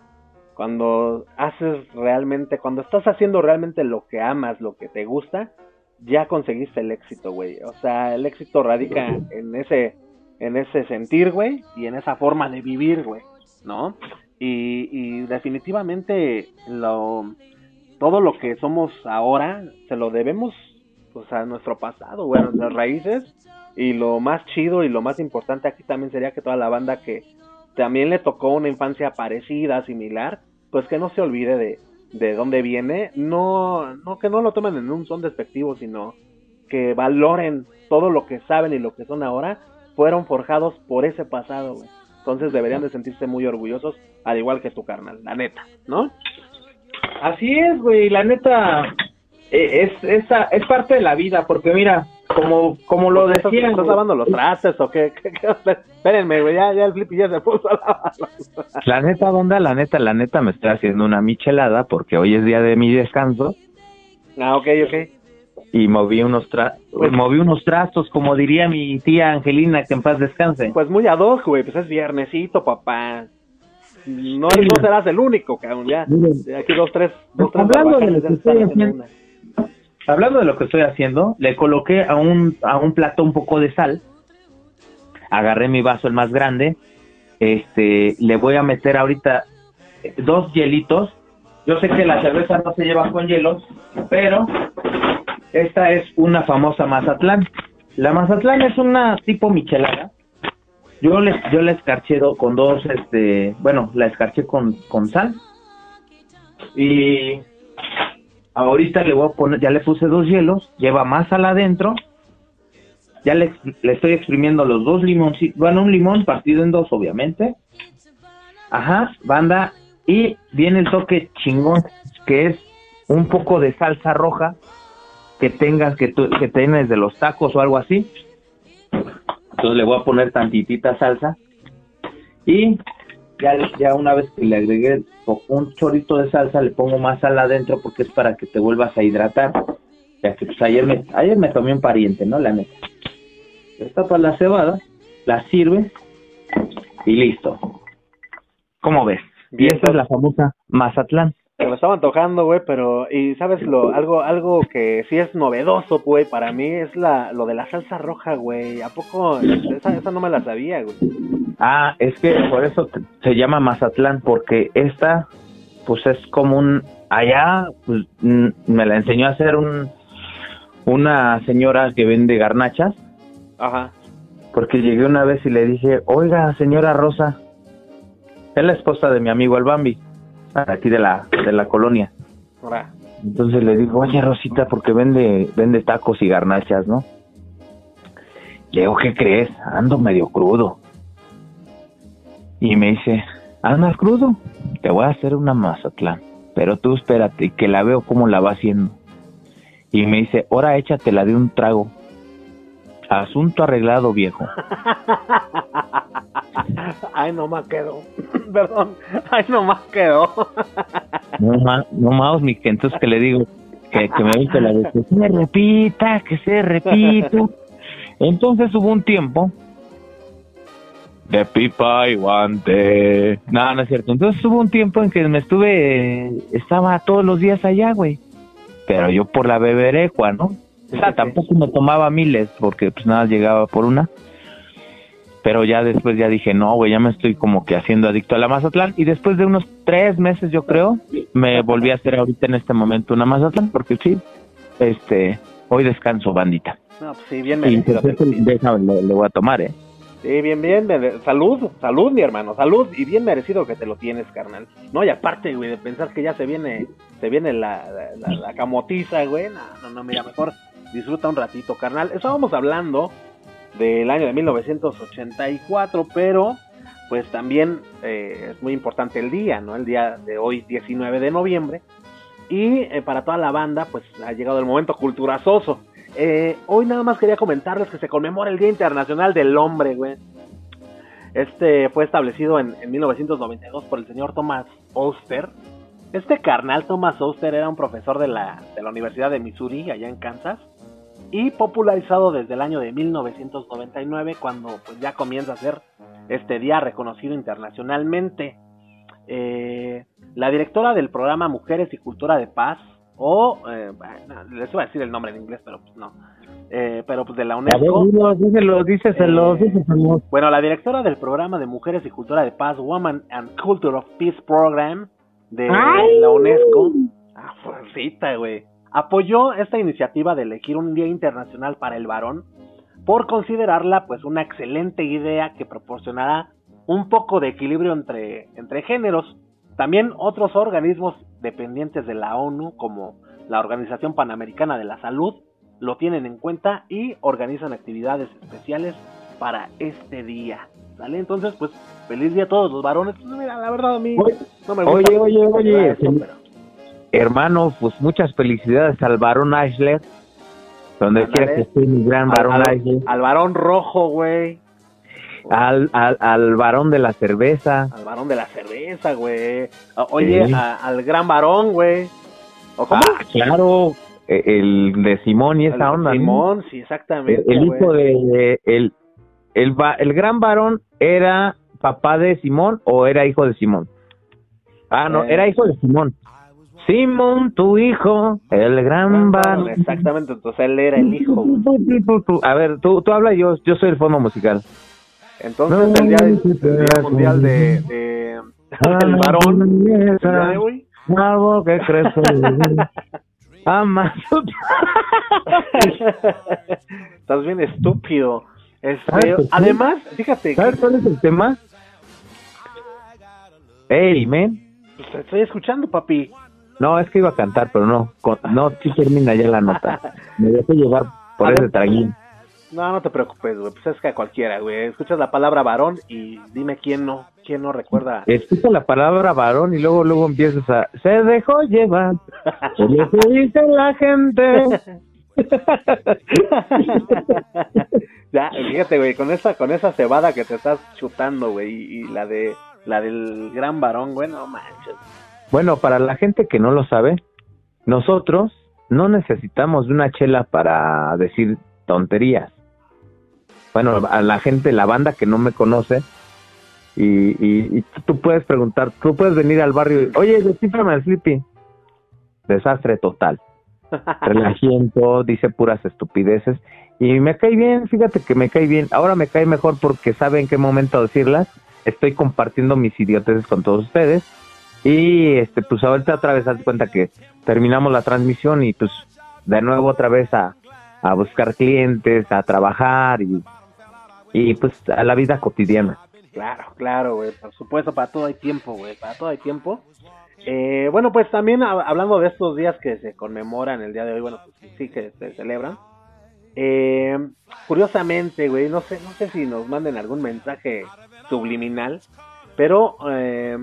cuando haces realmente, cuando estás haciendo realmente lo que amas, lo que te gusta, ya conseguiste el éxito, güey. O sea, el éxito radica en ese, en ese sentir, güey, y en esa forma de vivir, güey, ¿no? Y, y definitivamente lo, todo lo que somos ahora se lo debemos pues, a nuestro pasado, güey, a nuestras raíces. Y lo más chido y lo más importante aquí también sería que toda la banda que también le tocó una infancia parecida, similar, pues que no se olvide de, de dónde viene. No, no que no lo tomen en un son despectivo, sino que valoren todo lo que saben y lo que son ahora, fueron forjados por ese pasado, güey. Entonces deberían de sentirse muy orgullosos, al igual que tu carnal, la neta, ¿no? Así es, güey, la neta eh, es, es, es parte de la vida, porque mira, como, como lo ¿Estás, decía, ¿Estás güey, lavando los trastes o qué? (laughs) ¿Qué- qué? Espérenme, güey, ya, ya el flippy ya se puso a lavar los la neta, banda, la neta, la neta me estoy haciendo una michelada porque hoy es día de mi descanso Ah, ok, ok. y moví unos tra pues, moví unos trastos, como diría mi tía Angelina, que en paz descanse. Pues muy ad hoc, güey, pues es viernesito, papá. No, no serás el único, cabrón, ya. Aquí dos, tres, dos, tres Hablando de barbajanes lo ya que están estoy haciendo haciendo. Hablando de lo que estoy haciendo, le coloqué a un, a un plato un poco de sal, agarré mi vaso el más grande, este, le voy a meter ahorita dos hielitos. Yo sé que la cerveza no se lleva con hielos, pero esta es una famosa Mazatlán. La Mazatlán es una tipo michelada. Yo le, yo la escarché con dos, este, bueno, la escarché con, con sal. Y ahorita le voy a poner, ya le puse dos hielos, lleva más sal adentro. Ya le, le estoy exprimiendo los dos limoncitos, bueno, un limón partido en dos, obviamente. Ajá, banda. Y viene el toque chingón, que es un poco de salsa roja que tengas, que, tú, que tienes de los tacos o algo así. Entonces le voy a poner tantitita salsa. Y ya, ya una vez que le agregué un chorrito de salsa, le pongo más sal adentro porque es para que te vuelvas a hidratar. Ya que pues ayer me, ayer me tomé un pariente, ¿no? La neta. Destapas la cebada, la sirves y listo. ¿Cómo ves? Y esta es la famosa Mazatlán. Se me estaba antojando, güey, pero y sabes lo algo algo que sí es novedoso, güey, para mí es la lo de la salsa roja, güey. ¿A poco esa, esa no me la sabía, güey? Ah, es que por eso se llama Mazatlán, porque esta, pues es como un allá pues, me la enseñó a hacer un, una señora que vende garnachas, Ajá. porque llegué una vez y le dije, oiga, señora Rosa, es la esposa de mi amigo el Bambi, aquí de la, de la colonia. Entonces le digo, oye Rosita, porque vende, vende tacos y garnachas, ¿no? Le digo, ¿qué crees? Ando medio crudo. Y me dice, ¿andas crudo? Te voy a hacer una mazatlán. Pero tú espérate, que la veo cómo la va haciendo. Y me dice, ahora échatela de un trago. Asunto arreglado, viejo. (laughs) (laughs) Ay, no más quedó. (laughs) Perdón. Ay, no más quedó. (laughs) No más, no más, mi que entonces que le digo que, que me dice la vez, que se repita, que se repita. Entonces hubo un tiempo de pipa y guante. No, no es cierto. Entonces hubo un tiempo en que me estuve, estaba todos los días allá, güey. Pero yo por la beberecua, ¿no? O sea, tampoco me tomaba miles porque pues nada llegaba por una. Pero ya después ya dije, no, güey, ya me estoy como que haciendo adicto a la Mazatlán. Y después de unos tres meses, yo creo, me volví a hacer ahorita en este momento una Mazatlán porque sí, este, hoy descanso, bandita. No, pues sí, bien merecido. pues, te lo ese- tienes. déjame, le, le voy a tomar, ¿eh? Sí, bien, bien. Salud, salud, mi hermano. Salud y bien merecido que te lo tienes, carnal. No, y aparte, güey, de pensar que ya se viene, se viene la, la, la- la camotiza, güey. No, no, no, mira, mejor disfruta un ratito, carnal. Estábamos hablando del año de 1984, pero pues también eh, es muy importante el día, ¿no? El día de hoy, 19 de noviembre. Y eh, para toda la banda, pues ha llegado el momento culturazoso. Eh, hoy nada más quería comentarles que se conmemora el Día Internacional del Hombre, güey. Este fue establecido en, en 1992 por el señor Thomas Oster. Este carnal Thomas Oster era un profesor de la, de la Universidad de Missouri, allá en Kansas, y popularizado desde el año de 1999, cuando pues ya comienza a ser este día reconocido internacionalmente. Eh, la directora del programa Mujeres y Cultura de Paz, o eh, bueno, les iba a decir el nombre en inglés, pero pues no, Eh, pero pues de la ver, UNESCO. dilo, díselo, díselo, Eh, díselo. Bueno, la directora del programa de Mujeres y Cultura de Paz, Woman and Culture of Peace Program de ¡Ay! la UNESCO, ah, fuercita, güey, apoyó esta iniciativa de elegir un Día Internacional para el Varón por considerarla pues una excelente idea que proporcionará un poco de equilibrio entre, entre géneros. También otros organismos dependientes de la ONU, como la Organización Panamericana de la Salud, lo tienen en cuenta y organizan actividades especiales para este día. ¿Sale? Entonces, pues, feliz día a todos los varones. Pues, mira, la verdad a mí Oye, no me gusta. oye, oye, oye, se- pero- Hermano, pues muchas felicidades al varón Eichler. Donde quiera que esté mi gran varón al- al varón rojo, güey. Al, al, al varón de la cerveza. Al varón de la cerveza, güey. Oye, Sí. a- al gran varón, güey. ¿O cómo? Ah, claro, eh, el de Simón y esa onda. Simón, sí, exactamente. el hijo de. El, el, el gran varón era papá de Simón o era hijo de Simón. Ah, no, Eh. era hijo de Simón. Simón, tu hijo, el gran varón. Exactamente, entonces él era el hijo, güey. A ver, tú, tú habla, yo, yo soy el fondo musical. Entonces el día, de- el día mundial de, varón, el Algo que crece. Ama. estás bien estúpido. Este, ¿Sabes por qué? además, fíjate, que ¿Sabes cuál es el tema? Ey, men. pues, te estoy escuchando, papi. No, es que iba a cantar, pero no. Con- no, sí termina ya la nota. Me dejé llevar por A ese ver. traguín. No, no te preocupes, güey. Pues es que a cualquiera, güey. Escuchas la palabra varón y dime quién no, quién no recuerda. Escucha la palabra varón y luego luego empiezas a... Se dejó llevar. (laughs) que dice la gente. (laughs) ya, fíjate, güey, con esa, con esa cebada que te estás chutando, güey, y, y la de, la del gran varón, güey, no manches. Bueno, para la gente que no lo sabe, nosotros no necesitamos de una chela para decir tonterías. Bueno, a la gente, la banda que no me conoce, y, y, y tú- puedes preguntar, tú puedes venir al barrio y, oye, desciframe el Flippy. Desastre total. (laughs) Relajiento, dice puras estupideces. Y me cae bien, fíjate que me cae bien. Ahora me cae mejor porque sabe en qué momento decirlas. Estoy compartiendo mis idioteces con todos ustedes. Y este, pues ahorita otra vez haz cuenta que terminamos la transmisión y pues de nuevo otra vez a, a buscar clientes, a trabajar y, y pues a la vida cotidiana. Claro, claro, güey. Por supuesto, para todo hay tiempo, güey. Para todo hay tiempo. Eh, bueno, pues también hab- hablando de estos días que se conmemoran el día de hoy, bueno, pues sí que se celebran. Eh, curiosamente, güey, no sé, no sé si nos manden algún mensaje subliminal, pero eh,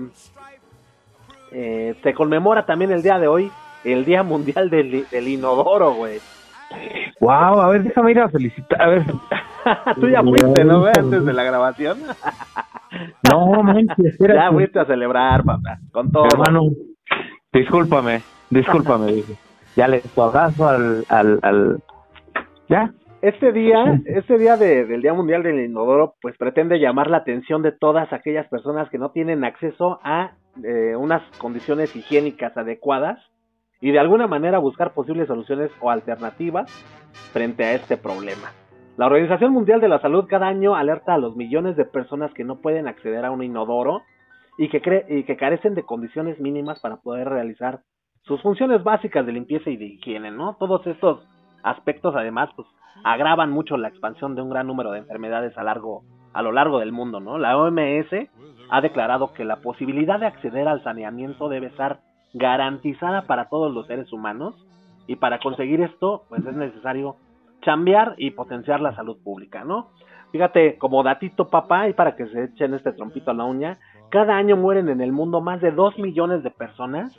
eh, se conmemora también el día de hoy el Día Mundial del, del Inodoro, güey. Wow, a ver, déjame ir a felicitar. A ver, (laughs) Tú ya fuiste, ¿no, güey? Antes de la grabación. (laughs) no manches, ya fuiste a celebrar, papá, con todo. Hermano, discúlpame, discúlpame. dije. ya le tu abrazo al, al, al... ¿Ya? Este día, este día de- del Día Mundial del Inodoro, pues pretende llamar la atención de todas aquellas personas que no tienen acceso a eh, unas condiciones higiénicas adecuadas y de alguna manera buscar posibles soluciones o alternativas frente a este problema. La Organización Mundial de la Salud cada año alerta a los millones de personas que no pueden acceder a un inodoro y que, y que carecen de condiciones mínimas para poder realizar sus funciones básicas de limpieza y de higiene, ¿no? Todos estos aspectos además pues agravan mucho la expansión de un gran número de enfermedades a largo a lo largo del mundo, ¿no? La OMS ha declarado que la posibilidad de acceder al saneamiento debe estar garantizada para todos los seres humanos y para conseguir esto pues es necesario chambear y potenciar la salud pública, ¿no? Fíjate, como datito papá, y para que se echen este trompito a la uña, cada año mueren en el mundo más de 2 millones de personas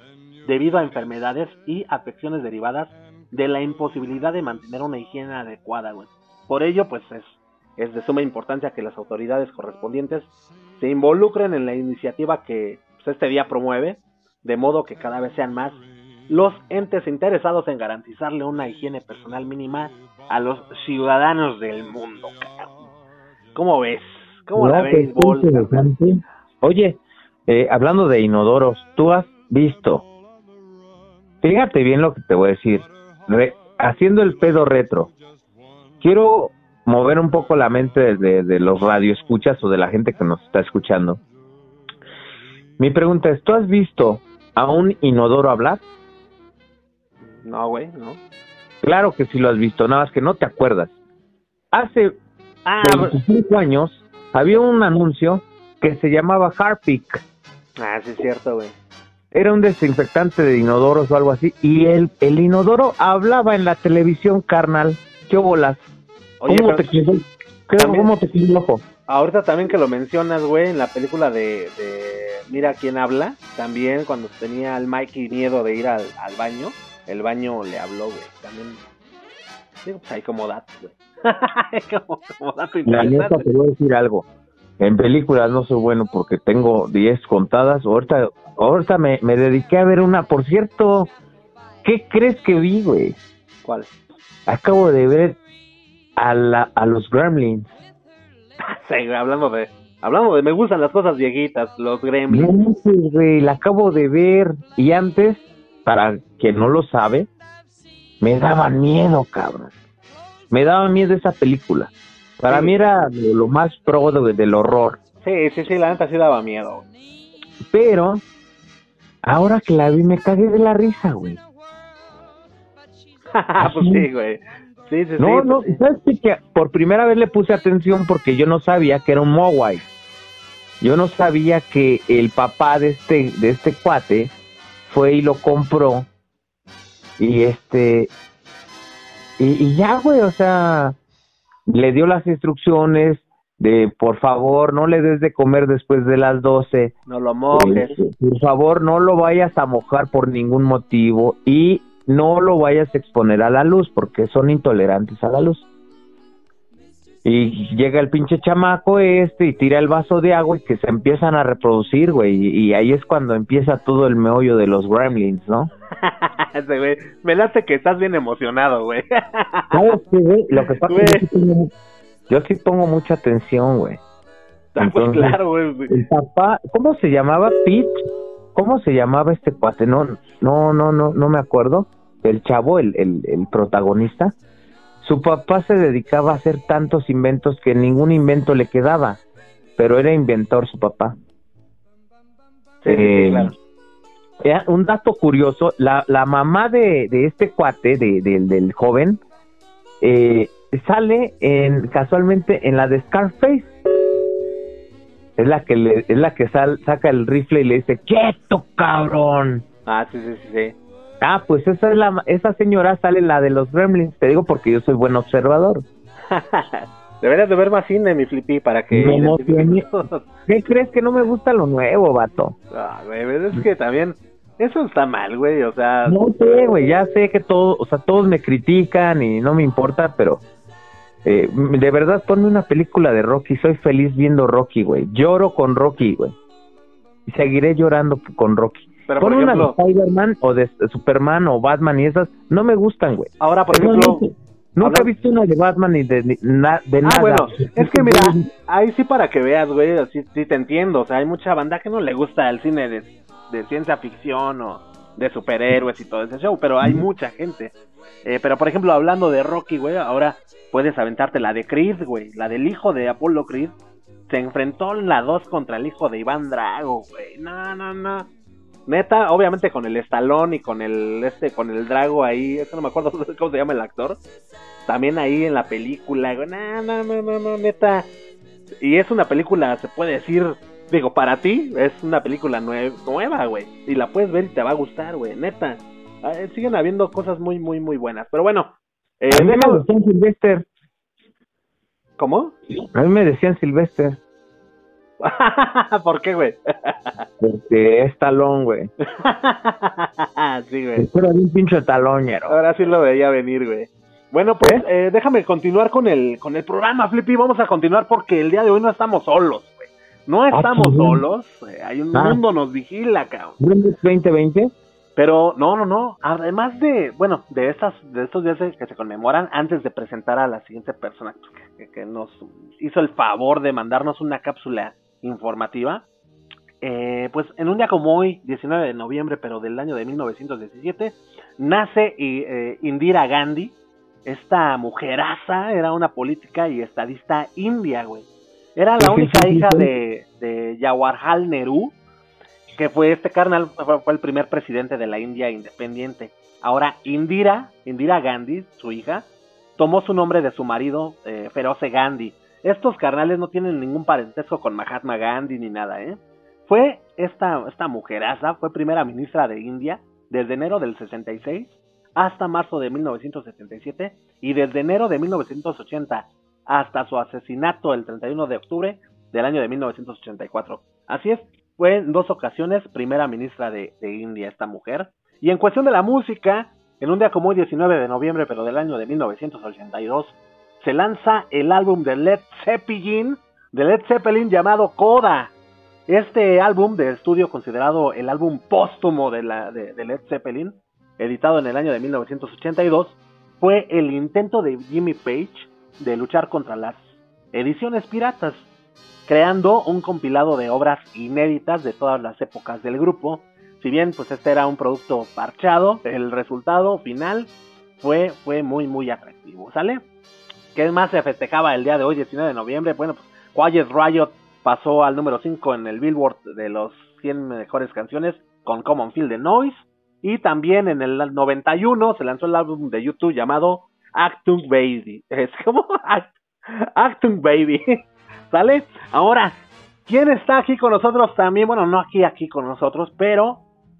debido a enfermedades y afecciones derivadas de la imposibilidad de mantener una higiene adecuada, güey. Por ello, pues es, es de suma importancia que las autoridades correspondientes se involucren en la iniciativa que pues, este día promueve, de modo que cada vez sean más los entes interesados en garantizarle una higiene personal mínima a los ciudadanos del mundo. ¿Cómo ves? ¿Cómo la ves. Oye, eh, hablando de inodoros, tú has visto, fíjate bien lo que te voy a decir, Re- haciendo el pedo retro, quiero mover un poco la mente de, de, los radioescuchas o de la gente que nos está escuchando. Mi pregunta es, ¿tú has visto a un inodoro hablar? No, güey, no. Claro que sí lo has visto, nada más que no te acuerdas. Hace Ah, 25 años había un anuncio que se llamaba Harpic. ah, sí es cierto, güey. Era un desinfectante de inodoros o algo así. Y el, el inodoro hablaba en la televisión, carnal. ¿Qué bolas? Oye, ¿Cómo, pero te quedó, también- ¿Cómo te quedó el ojo? ahorita también que lo mencionas, güey, en la película de, de Mira quién habla, también cuando tenía el Mikey miedo de ir al, al baño, el baño le habló, güey. También, digo, pues ahí como dato, güey. (laughs) como, como dato La neta te voy a decir algo. En películas no soy bueno porque tengo 10 contadas. Ahorita, ahorita me, me dediqué a ver una. Por cierto, ¿qué crees que vi, güey? ¿Cuál? Acabo de ver a, la, a los Gremlins. (laughs) Sí, hablando de, hablando de, me gustan las cosas viejitas, los gremlins. No güey, la acabo de ver. Y antes, para quien no lo sabe, me daban miedo, cabrón. Me daba miedo esa película. Para Sí. mí era lo, más pro de- del horror. Sí, sí, sí, la neta sí daba miedo. Pero, ahora que la vi, me cagué de la risa, güey. (laughs) pues sí, güey. Sí, sí, sí. No, pues no, sí. ¿sabes qué? Que por primera vez le puse atención porque yo no sabía que era un Mogwai. Yo no sabía que el papá de este, de este cuate fue y lo compró. Y este. Y, y ya, güey, o sea, le dio las instrucciones de por favor no le des de comer después de las 12. No lo mojes. Por favor, no lo vayas a mojar por ningún motivo y no lo vayas a exponer a la luz porque son intolerantes a la luz. Y llega el pinche chamaco este y tira el vaso de agua y que se empiezan a reproducir, güey. Y, y ahí es cuando empieza todo el meollo de los gremlins, ¿no? (laughs) Me late que estás bien emocionado, güey. (laughs) ¿Sabes qué, güey? Lo que pasa Güey. es que yo sí pongo, yo sí pongo mucha atención, güey. Ah, pues Entonces, claro, güey. El papá, ¿cómo se llamaba? Pete. ¿Cómo se llamaba este cuate? No, no, no, no, no me acuerdo. El chavo, el, el, el protagonista. Su papá se dedicaba a hacer tantos inventos que ningún invento le quedaba. Pero era inventor su papá. Sí, Eh, claro. eh, un dato curioso, la, la mamá de, de este cuate, de, del- del joven, eh, sale en, casualmente en la de Scarface. Es la que le, es la que sal- saca el rifle y le dice, ¡quieto, cabrón! Ah, sí, sí, sí. Ah, pues esa es la, esa señora sale la de los Gremlins, te digo porque yo soy buen observador. (laughs) Deberías de ver más cine, mi flippy, para que... Me emocioné. (laughs) ¿Qué crees que no me gusta lo nuevo, vato? Ah, güey, pero es que también... Eso está mal, güey, o sea... No sé, güey, ya sé que todo, o sea, todos me critican y no me importa, pero eh, de verdad ponme una película de Rocky, soy feliz viendo Rocky, güey. Lloro con Rocky, güey. Y seguiré llorando con Rocky. Pero, por Pon una de Spider-Man o de Superman o Batman y esas no me gustan, güey. ahora, por ejemplo... Nunca he visto una de Batman ni de, ni- na- de Ah, nada. bueno, es que mira, (laughs) ahí sí para que veas, güey, así sí te entiendo, o sea, hay mucha banda que no le gusta el cine de, de ciencia ficción o de superhéroes y todo ese show, pero hay mucha gente. Eh, pero por ejemplo, hablando de Rocky, güey, ahora puedes aventarte la de Creed, güey, la del hijo de Apollo Creed. Se enfrentó en la 2 contra el hijo de Iván Drago, güey. No, no, no. Neta, obviamente con el estalón y con el este con el Drago ahí, eso no me acuerdo (laughs) cómo se llama el actor. También ahí en la película, güey. No, no, no, no, no, neta. Y es una película, se puede decir, digo, para ti es una película nue- nueva, güey. Y la puedes ver y te va a gustar, güey, neta. Ah, eh, siguen habiendo cosas muy, muy, muy buenas. Pero bueno, eh, A mí me déjalo- decían Sylvester. ¿Cómo? A mí me decían Sylvester. (laughs) ¿Por qué, güey? Porque es talón, güey. (laughs) sí, güey. Pero un pinche talóñero. Ahora sí lo veía venir, güey. Bueno, pues eh, déjame continuar con el con el programa, Flippy. Vamos a continuar porque el día de hoy no estamos solos. No estamos sí. solos. hay un Ah. mundo nos vigila, cabrón. ¿Gremlins 2020? Pero no, no, no. Además de, bueno, de estas, de estos días que se conmemoran, antes de presentar a la siguiente persona que, que nos hizo el favor de mandarnos una cápsula informativa, eh, pues en un día como hoy, 19 de noviembre, pero del año de 1917, nace eh, Indira Gandhi. Esta mujeraza era una política y estadista india, güey. Era la única hija de, de Jawaharlal Nehru, que fue este carnal, fue, fue el primer presidente de la India independiente. Ahora, Indira, Indira Gandhi, su hija, tomó su nombre de su marido, eh, Feroce Gandhi. Estos carnales no tienen ningún parentesco con Mahatma Gandhi ni nada, ¿eh? Fue esta, esta mujeraza, fue primera ministra de India desde enero del 66 hasta marzo de 1977 y desde enero de 1980 hasta su asesinato el 31 de octubre del año de 1984. Así es, fue en dos ocasiones primera ministra de, India esta mujer. Y en cuestión de la música, en un día como hoy, 19 de noviembre, pero del año de 1982, se lanza el álbum de Led Zeppelin, de Led Zeppelin llamado Coda. Este álbum de estudio, considerado el álbum póstumo de, la, de, de Led Zeppelin, editado en el año de 1982, fue el intento de Jimmy Page de luchar contra las ediciones piratas, creando un compilado de obras inéditas de todas las épocas del grupo. Si bien pues este era un producto parchado, el resultado final fue, fue muy muy atractivo, ¿sale? ¿Qué más se festejaba el día de hoy, 19 de noviembre? Bueno, pues Quiet Riot pasó al número 5 en el Billboard de los 100 mejores canciones con Common Field de Noise. Y también en el 91 se lanzó el álbum de YouTube llamado Actung Baby. Es como Act- Actung Baby. (laughs) ¿Sale? Ahora, ¿quién está aquí con nosotros también? Bueno, no aquí, aquí con nosotros, pero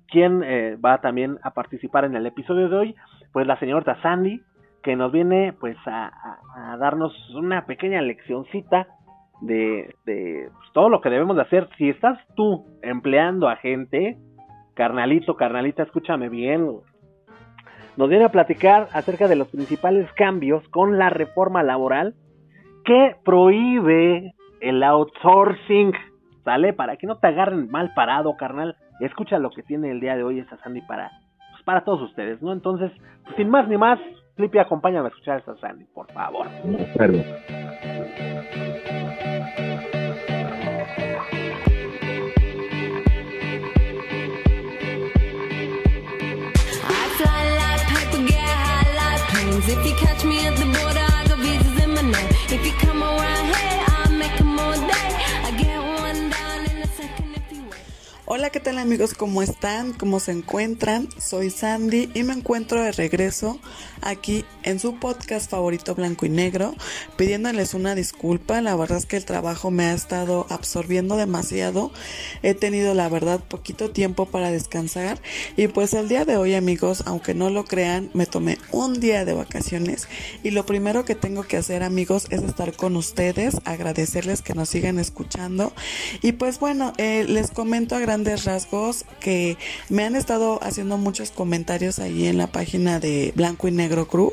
¿quién eh, va también a participar en el episodio de hoy? Pues la señorita Sandy, que nos viene pues a, a- a darnos una pequeña leccioncita de, de pues, todo lo que debemos de hacer. Si estás tú empleando a gente, carnalito, carnalita, escúchame bien. Nos viene a platicar acerca de los principales cambios con la reforma laboral que prohíbe el outsourcing. ¿Sale? Para que no te agarren mal parado, carnal. Escucha lo que tiene el día de hoy esta Sandy para, pues, para todos ustedes, ¿no? Entonces, pues, sin más ni más, Flippy, acompáñame a escuchar esta Sandy, por favor. Perdón. If you catch me at the border, I got visas in my name. If you come around Hola, ¿qué tal amigos? ¿Cómo están? ¿Cómo se encuentran? Soy Sandy y me encuentro de regreso aquí en su podcast favorito blanco y negro, pidiéndoles una disculpa. La verdad es que el trabajo me ha estado absorbiendo demasiado. He tenido, la verdad, poquito tiempo para descansar. Y pues el día de hoy, amigos, aunque no lo crean, me tomé un día de vacaciones. Y lo primero que tengo que hacer, amigos, es estar con ustedes, agradecerles que nos sigan escuchando. Y pues bueno, eh, les comento a grandes rasgos que me han estado haciendo muchos comentarios ahí en la página de Blanco y Negro Crew,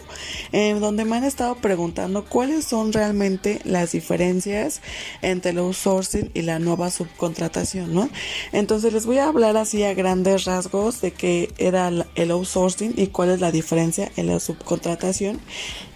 eh, donde me han estado preguntando cuáles son realmente las diferencias entre el outsourcing y la nueva subcontratación, ¿no? Entonces les voy a hablar así a grandes rasgos de qué era el outsourcing y cuál es la diferencia en la subcontratación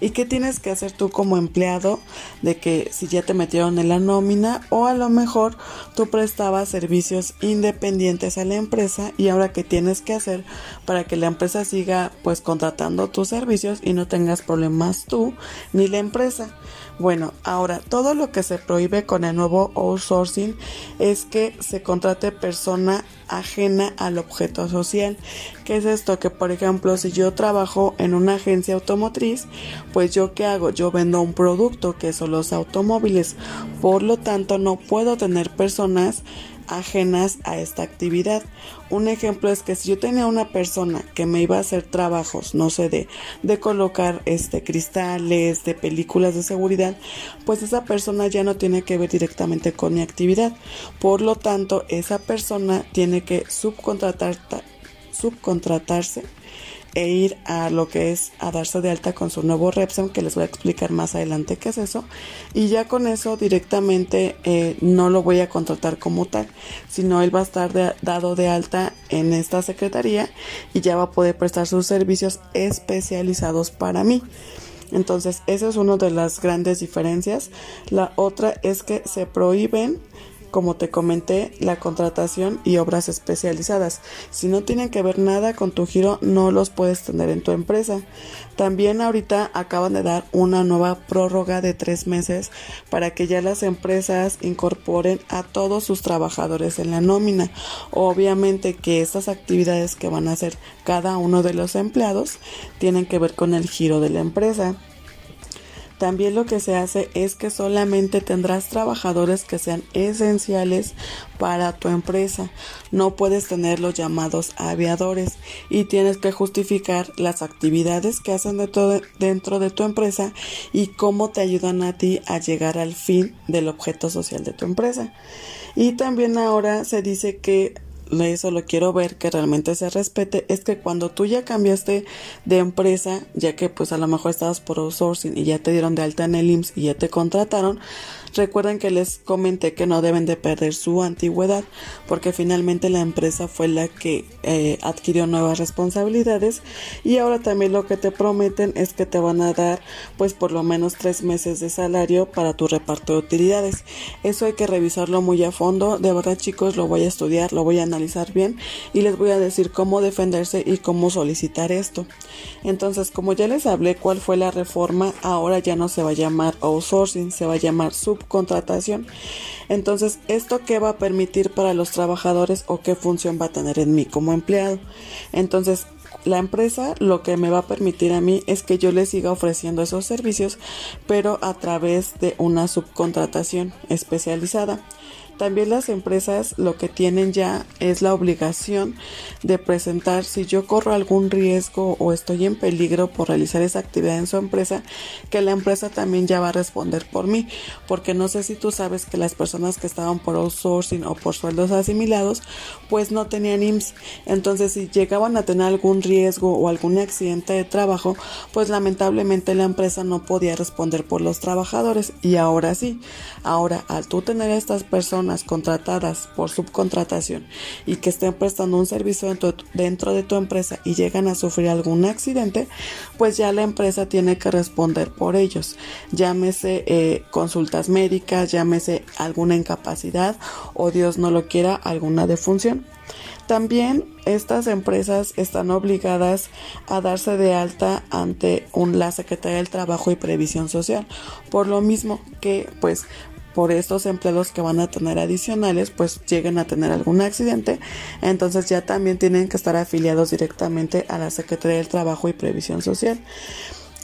y qué tienes que hacer tú como empleado de que si ya te metieron en la nómina o a lo mejor tú prestabas servicios independientes pendientes a la empresa y ahora qué tienes que hacer para que la empresa siga pues contratando tus servicios y no tengas problemas tú ni la empresa. Bueno, ahora todo lo que se prohíbe con el nuevo outsourcing es que se contrate persona ajena al objeto social. ¿Qué es esto? Que por ejemplo, si yo trabajo en una agencia automotriz, pues yo qué hago? Yo vendo un producto que son los automóviles. Por lo tanto, no puedo tener personas ajenas a esta actividad. Un ejemplo es que si yo tenía una persona que me iba a hacer trabajos, no sé, de, de colocar este cristales, de películas de seguridad, pues esa persona ya no tiene que ver directamente con mi actividad. Por lo tanto, esa persona tiene que subcontratar, subcontratarse e ir a lo que es a darse de alta con su nuevo Repsam, que les voy a explicar más adelante qué es eso. Y ya con eso directamente eh, no lo voy a contratar como tal, sino él va a estar dado de alta en esta secretaría y ya va a poder prestar sus servicios especializados para mí. Entonces, esa es una de las grandes diferencias. La otra es que se prohíben como te comenté, la contratación y obras especializadas. Si no tienen que ver nada con tu giro, no los puedes tener en tu empresa. También ahorita acaban de dar una nueva prórroga de tres meses para que ya las empresas incorporen a todos sus trabajadores en la nómina. Obviamente que estas actividades que van a hacer cada uno de los empleados tienen que ver con el giro de la empresa. También lo que se hace es que solamente tendrás trabajadores que sean esenciales para tu empresa. No puedes tener los llamados aviadores y tienes que justificar las actividades que hacen dentro de tu empresa y cómo te ayudan a ti a llegar al fin del objeto social de tu empresa. Y también ahora se dice que eso lo quiero ver que realmente se respete es que cuando tú ya cambiaste de empresa ya que pues a lo mejor estabas por outsourcing y ya te dieron de alta en el IMSS y ya te contrataron recuerden que les comenté que no deben de perder su antigüedad porque finalmente la empresa fue la que eh, adquirió nuevas responsabilidades y ahora también lo que te prometen es que te van a dar pues por lo menos tres meses de salario para tu reparto de utilidades. Eso hay que revisarlo muy a fondo. De verdad chicos lo voy a estudiar lo voy a analizar bien y les voy a decir cómo defenderse y cómo solicitar esto. Entonces, como ya les hablé cuál fue la reforma, ahora ya no se va a llamar outsourcing, se va a llamar subcontratación. Entonces, ¿esto qué va a permitir para los trabajadores o qué función va a tener en mí como empleado? Entonces, la empresa lo que me va a permitir a mí es que yo le siga ofreciendo esos servicios, pero a través de una subcontratación especializada. También las empresas lo que tienen ya es la obligación de presentar si yo corro algún riesgo o estoy en peligro por realizar esa actividad en su empresa, que la empresa también ya va a responder por mí, porque no sé si tú sabes que las personas que estaban por outsourcing o por sueldos asimilados, pues no tenían IMSS. Entonces, si llegaban a tener algún riesgo o algún accidente de trabajo, pues lamentablemente la empresa no podía responder por los trabajadores y ahora sí. Ahora, al tú tener estas personas contratadas por subcontratación y que estén prestando un servicio dentro, dentro de tu empresa y llegan a sufrir algún accidente, pues ya la empresa tiene que responder por ellos. Llámese eh, consultas médicas, llámese alguna incapacidad o Dios no lo quiera, alguna defunción. También estas empresas están obligadas a darse de alta ante un, la Secretaría del Trabajo y Previsión Social, por lo mismo que pues por estos empleados que van a tener adicionales, pues lleguen a tener algún accidente, entonces ya también tienen que estar afiliados directamente a la Secretaría del Trabajo y Previsión Social.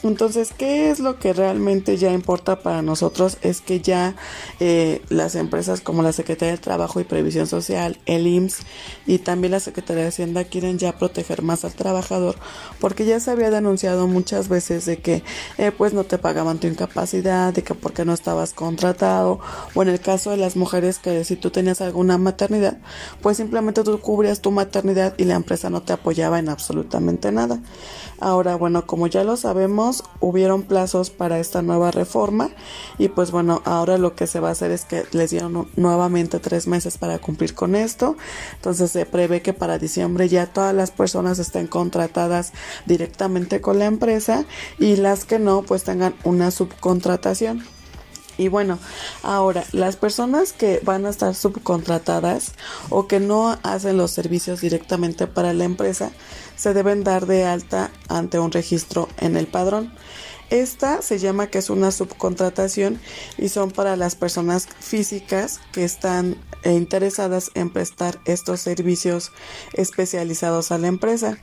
Entonces, ¿qué es lo que realmente ya importa para nosotros? Es que ya eh, las empresas como la Secretaría del Trabajo y Previsión Social, el IMSS y también la Secretaría de Hacienda quieren ya proteger más al trabajador porque ya se había denunciado muchas veces de que eh, pues no te pagaban tu incapacidad, de que porque no estabas contratado o en el caso de las mujeres que si tú tenías alguna maternidad, pues simplemente tú cubrías tu maternidad y la empresa no te apoyaba en absolutamente nada. Ahora, bueno, como ya lo sabemos, hubieron plazos para esta nueva reforma y pues bueno, ahora lo que se va a hacer es que les dieron nuevamente tres meses para cumplir con esto. Entonces se prevé que para diciembre ya todas las personas estén contratadas directamente con la empresa y las que no, pues tengan una subcontratación. Y bueno, ahora, las personas que van a estar subcontratadas o que no hacen los servicios directamente para la empresa, se deben dar de alta ante un registro en el padrón. Esta se llama que es una subcontratación y son para las personas físicas que están eh, interesadas en prestar estos servicios especializados a la empresa.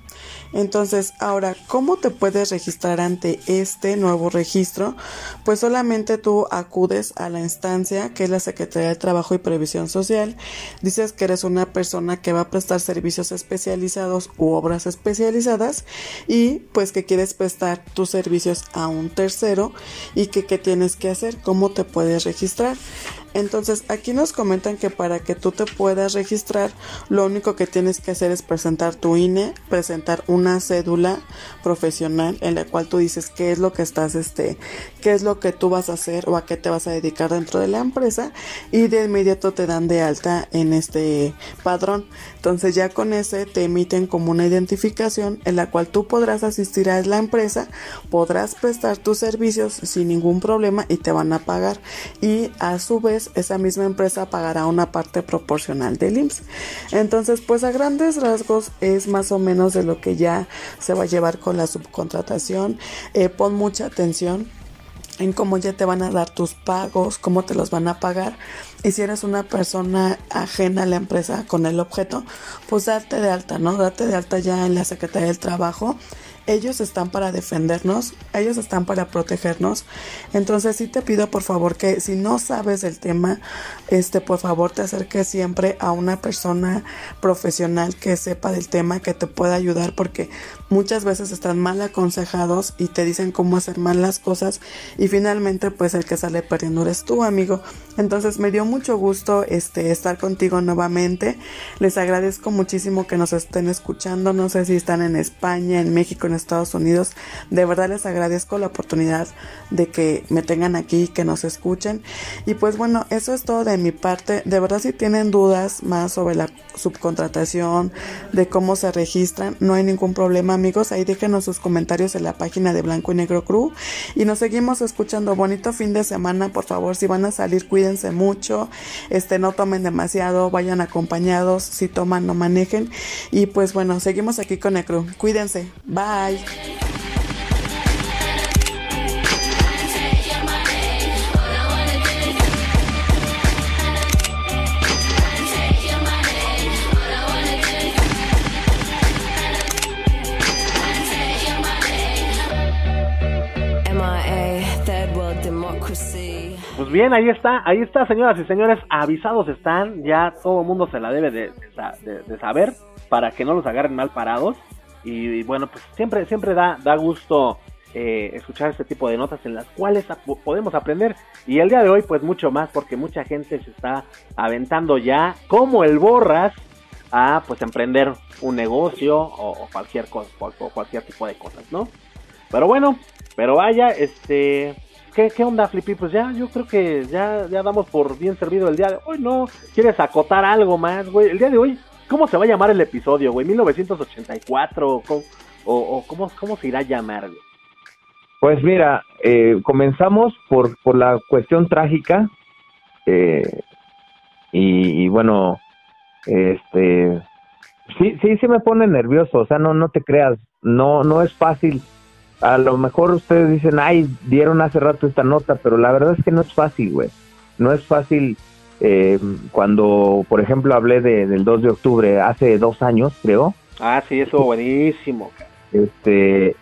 Entonces, ahora, ¿cómo te puedes registrar ante este nuevo registro? Pues solamente tú acudes a la instancia que es la Secretaría de Trabajo y Previsión Social, dices que eres una persona que va a prestar servicios especializados u obras especializadas y pues que quieres prestar tus servicios a un tercero y que qué tienes que hacer, cómo te puedes registrar. Entonces aquí nos comentan que para que tú te puedas registrar, lo único que tienes que hacer es presentar tu INE, presentar una cédula profesional en la cual tú dices qué es lo que estás, este, qué es lo que tú vas a hacer o a qué te vas a dedicar dentro de la empresa y de inmediato te dan de alta en este padrón. Entonces ya con ese te emiten como una identificación en la cual tú podrás asistir a la empresa, podrás prestar tus servicios sin ningún problema y te van a pagar y a su vez esa misma empresa pagará una parte proporcional del IMSS. Entonces, pues a grandes rasgos es más o menos de lo que ya se va a llevar con la subcontratación. Eh, pon mucha atención en cómo ya te van a dar tus pagos, cómo te los van a pagar. Y si eres una persona ajena a la empresa con el objeto, pues date de alta, ¿no? Date de alta ya en la Secretaría del Trabajo ellos están para defendernos, ellos están para protegernos. Entonces sí te pido por favor que si no sabes del tema, este por favor te acerques siempre a una persona profesional que sepa del tema, que te pueda ayudar porque muchas veces están mal aconsejados y te dicen cómo hacer mal las cosas y finalmente pues el que sale perdiendo eres tú, amigo. Entonces me dio mucho gusto este estar contigo nuevamente. Les agradezco muchísimo que nos estén escuchando. No sé si están en España, en México, en Estados Unidos. De verdad les agradezco la oportunidad de que me tengan aquí, que nos escuchen. Y pues bueno, eso es todo de mi parte. De verdad si tienen dudas más sobre la subcontratación, de cómo se registran, no hay ningún problema amigos. Ahí déjenos sus comentarios en la página de Blanco y Negro Crew. Y nos seguimos escuchando. Bonito fin de semana, por favor. Si van a salir, cuídense mucho. Este, no tomen demasiado, vayan acompañados. Si toman, no manejen. Y pues bueno, seguimos aquí con el crew. Cuídense. Bye. Pues bien, ahí está, ahí está, señoras y señores, avisados están, ya todo el mundo se la debe de, de sa- de- de saber para que no los agarren mal parados. Y, bueno, pues siempre, siempre da, da gusto eh, escuchar este tipo de notas en las cuales podemos aprender. Y el día de hoy, pues mucho más, porque mucha gente se está aventando ya, como el borras, a pues emprender un negocio o, cualquier cosa, o cualquier tipo de cosas, ¿no? Pero bueno, pero vaya, este, ¿qué, onda, Flippy? Pues ya, yo creo que ya, ya damos por bien servido el día de hoy, ¿no? ¿Quieres acotar algo más, güey? El día de hoy, ¿cómo se va a llamar el episodio, güey? ¿1984? ¿O, o, o cómo, cómo se irá a llamar, güey? Pues mira, eh, comenzamos por, por la cuestión trágica eh, y, y bueno, este, sí, sí, sí me pone nervioso, o sea, no, no te creas, no, no es fácil. A lo mejor ustedes dicen, ay, dieron hace rato esta nota, pero la verdad es que no es fácil, güey. no es fácil eh, cuando, por ejemplo, hablé de, del 2 de octubre hace dos años, creo. Ah, sí, eso buenísimo. Este,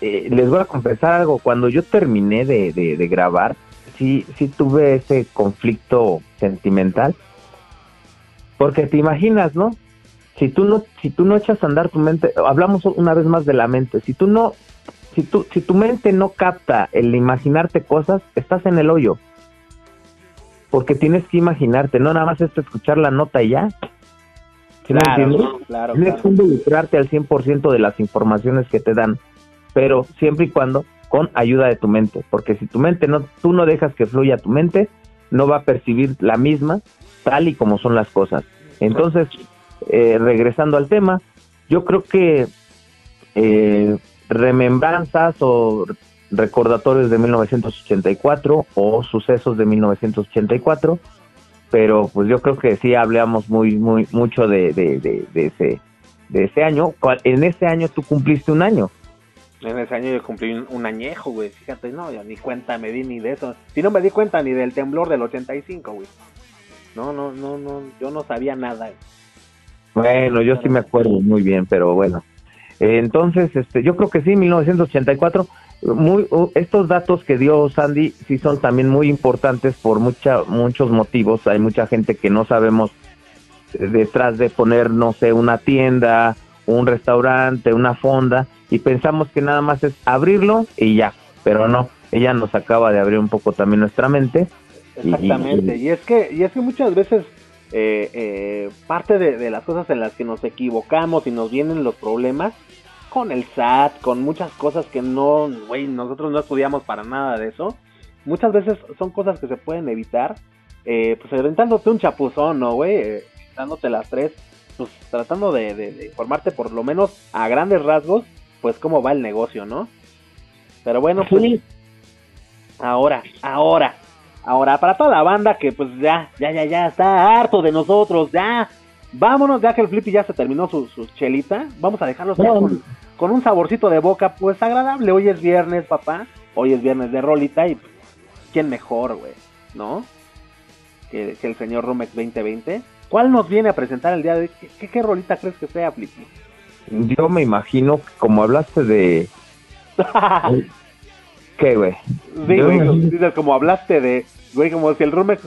eh, les voy a confesar algo. Cuando yo terminé de, de, de grabar, sí, sí tuve ese conflicto sentimental. Porque te imaginas, ¿no? Si tú no, si tú no echas a andar tu mente, hablamos una vez más de la mente. Si tú no, si tú, si tu mente no capta el imaginarte cosas, estás en el hoyo. Porque tienes que imaginarte, no nada más es escuchar la nota y ya. ¿Sí me entiendes? Claro, claro, Tienes claro. que involucrarte al 100% de las informaciones que te dan, pero siempre y cuando con ayuda de tu mente, porque si tu mente no, tú no dejas que fluya tu mente, no va a percibir la misma tal y como son las cosas. Entonces, eh, regresando al tema, yo creo que eh, remembranzas o recordatorios de 1984 o sucesos de 1984 pero pues yo creo que sí hablamos muy muy mucho de, de, de, de ese de ese año en ese año tú cumpliste un año En ese año yo cumplí un, un añejo, güey. Fíjate, no, yo ni cuenta me di ni de eso. Si no me di cuenta ni del temblor del 85, güey. No, no, no, no, yo no sabía nada. bueno yo sí me acuerdo muy bien pero bueno entonces este yo creo que sí 1984 muy uh, estos datos que dio Sandy sí son también muy importantes por mucha muchos motivos hay mucha gente que no sabemos eh, detrás de poner no sé una tienda un restaurante una fonda y pensamos que nada más es abrirlo y ya pero no ella nos acaba de abrir un poco también nuestra mente y- y- Exactamente. Y es que, y es que muchas veces eh, eh, parte de, de las cosas en las que nos equivocamos y nos vienen los problemas con el SAT, con muchas cosas que no, güey, nosotros no estudiamos para nada de eso. Muchas veces son cosas que se pueden evitar, eh, pues aventándote un chapuzón, ¿no, güey? Eh, dándote las tres, pues tratando de, de, de informarte por lo menos a grandes rasgos, pues cómo va el negocio, ¿no? Pero bueno, pues Sí. ahora, ahora, ahora, para toda la banda que pues ya, ya, ya, ya está harto de nosotros, ya, vámonos, ya que el Flippy ya se terminó su, su chelita, vamos a dejarlos No. con, con un saborcito de boca, pues agradable, hoy es viernes, papá, hoy es viernes de rolita y quién mejor, güey, ¿no? Que, que el señor Rumex 2020. ¿Cuál nos viene a presentar el día de hoy? ¿Qué, qué, qué rolita crees que sea, Flippy? yo me imagino que como hablaste de (laughs) qué güey Sí, güey, como hablaste de, güey, como si el Rumex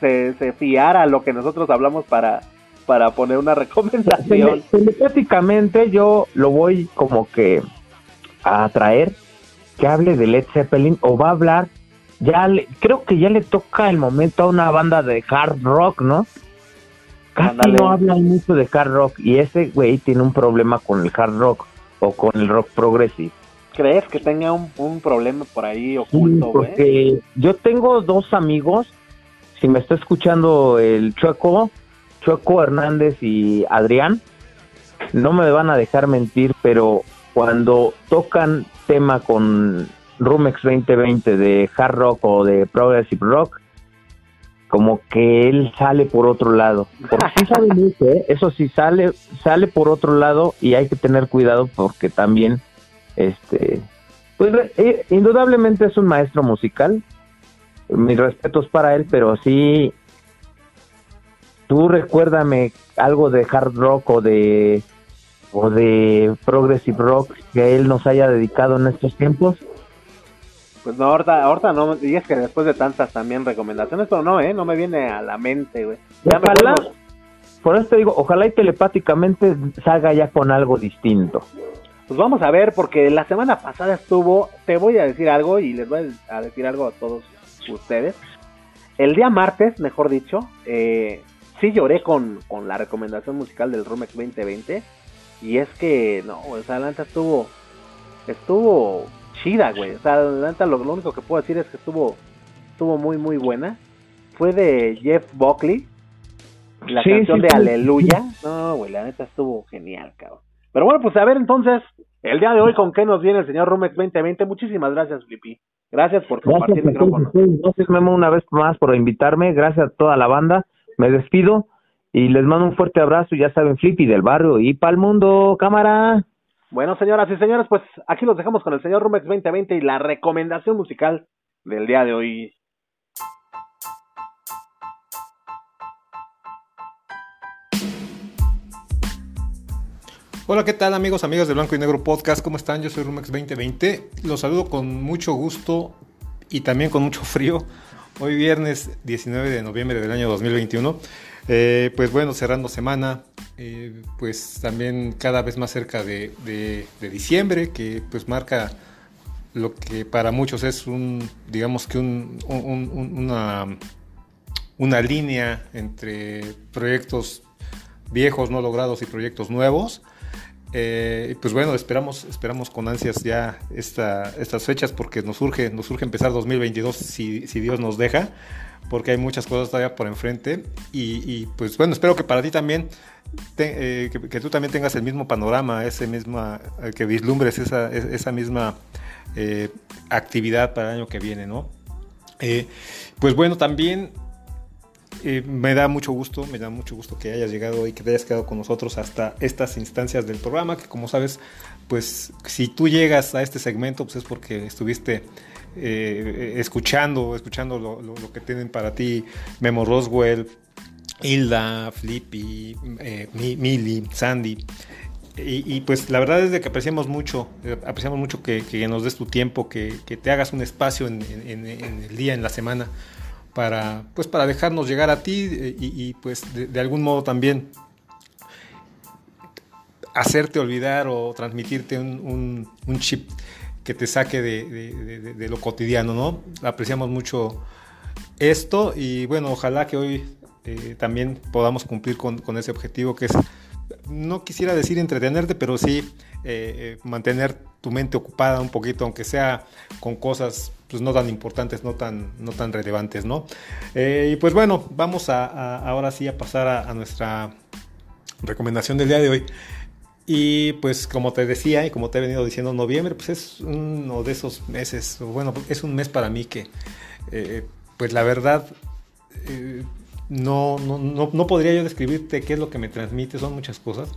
se, se fiara a lo que nosotros hablamos para, para poner una (laughs) recomendación. telepáticamente yo lo voy como que a traer que hable de Led Zeppelin o va a hablar ya le- creo que ya le toca el momento a una banda de hard rock no casi no hablan mucho de hard rock y ese güey tiene un problema con el hard rock o con el rock progressive ¿Crees que tenga un, un problema por ahí oculto, güey? porque yo tengo dos amigos, si me está escuchando el Chueco, Chueco Hernández y Adrián, no me van a dejar mentir, pero cuando tocan tema con Rumex 2020 de hard rock o de progressive rock, como que él sale por otro lado. Porque sí sabe (laughs) mucho, ¿eh? eso sí sale, sale por otro lado y hay que tener cuidado porque también este pues eh, indudablemente es un maestro musical mis respetos para él pero sí tú recuérdame algo de hard rock o de o de progressive rock que él nos haya dedicado en estos tiempos Pues no, ahorita, ahorita no, y es que después de tantas también recomendaciones, pero no, ¿eh? No me viene a la mente, güey. Ya me ojalá acuerdo. por eso te digo ojalá y telepáticamente salga ya con algo distinto Pues vamos a ver, porque la semana pasada estuvo, te voy a decir algo y les voy a decir algo a todos ustedes. El día martes, mejor dicho, eh, sí lloré con, con la recomendación musical del Rumex 2020. Y es que, no, o sea, estuvo, estuvo chida, güey. O sea, la neta lo, lo único que puedo decir es que estuvo, estuvo muy, muy buena. Fue de Jeff Buckley, la Sí, canción sí, de sí. Aleluya. No, güey, la neta estuvo genial, cabrón. Pero bueno, pues a ver entonces, el día de hoy con qué nos viene el señor Rumex 2020. Muchísimas gracias, Flippy. Gracias por compartir Gracias, a micrófono. Gracias, Memo, una vez más por invitarme. Gracias a toda la banda. Me despido y les mando un fuerte abrazo, ya saben, Flippy del barrio y pa'l mundo, cámara. Bueno, señoras y señores, pues aquí los dejamos con el señor Rumex 2020 y la recomendación musical del día de hoy. Hola, ¿qué tal amigos, amigos de Blanco y Negro Podcast? ¿Cómo están? Yo soy Rumex 2020. Los saludo con mucho gusto y también con mucho frío Hoy viernes 19 de noviembre del año 2021. Eh, pues bueno, cerrando semana, eh, pues también cada vez más cerca de, diciembre, que pues marca lo que para muchos es un, digamos que un- una, una línea entre proyectos viejos no logrados y proyectos nuevos. Eh, pues bueno, esperamos, esperamos con ansias ya esta, estas fechas porque nos urge, nos urge empezar 2022 si, si Dios nos deja, porque hay muchas cosas todavía por enfrente. Y, pues bueno, espero que para ti también, eh, que, tú también tengas el mismo panorama, ese misma, eh, que vislumbres esa, misma actividad para el año que viene, ¿no? Pues bueno, también eh, me da mucho gusto, me da mucho gusto que hayas llegado y que te hayas quedado con nosotros hasta estas instancias del programa, que como sabes, pues si tú llegas a este segmento, pues es porque estuviste eh, escuchando, escuchando lo, lo- que tienen para ti Memo Roswell, Hilda, Flippy, eh, Mi- Millie, Sandy. Y, pues la verdad es de que apreciamos mucho, apreciamos mucho que, nos des tu tiempo, que, que te hagas un espacio en- en- en el día, en la semana, para, pues para dejarnos llegar a ti eh, y, pues de, algún modo también hacerte olvidar o transmitirte un, un- chip que te saque de, de- lo cotidiano, ¿no? Apreciamos mucho esto y bueno, ojalá que hoy eh, también podamos cumplir con, con ese objetivo que es, no quisiera decir entretenerte, pero sí eh, mantener tu mente ocupada un poquito, aunque sea con cosas pues, no tan importantes, no tan, no tan relevantes, ¿no? Eh, y pues bueno, vamos a, ahora sí a pasar a, nuestra recomendación del día de hoy. Y pues como te decía y como te he venido diciendo, noviembre pues es uno de esos meses, bueno, es un mes para mí que eh, pues la verdad eh, no, no, no, no podría yo describirte qué es lo que me transmite, son muchas cosas.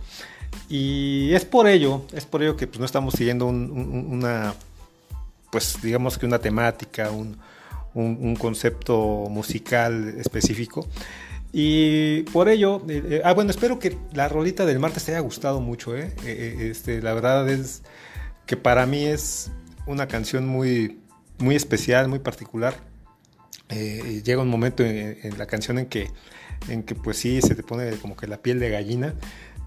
Y es por ello, es por ello que pues, no estamos siguiendo un- un- una, pues digamos que una temática, un, un- concepto musical específico. Y por ello, eh, eh, ah bueno, espero que la rolita del martes te haya gustado mucho, ¿eh? Eh, este, la verdad es que para mí es una canción muy, muy especial, muy particular. Llega un momento en, en la canción en que, en que pues sí se te pone como que la piel de gallina.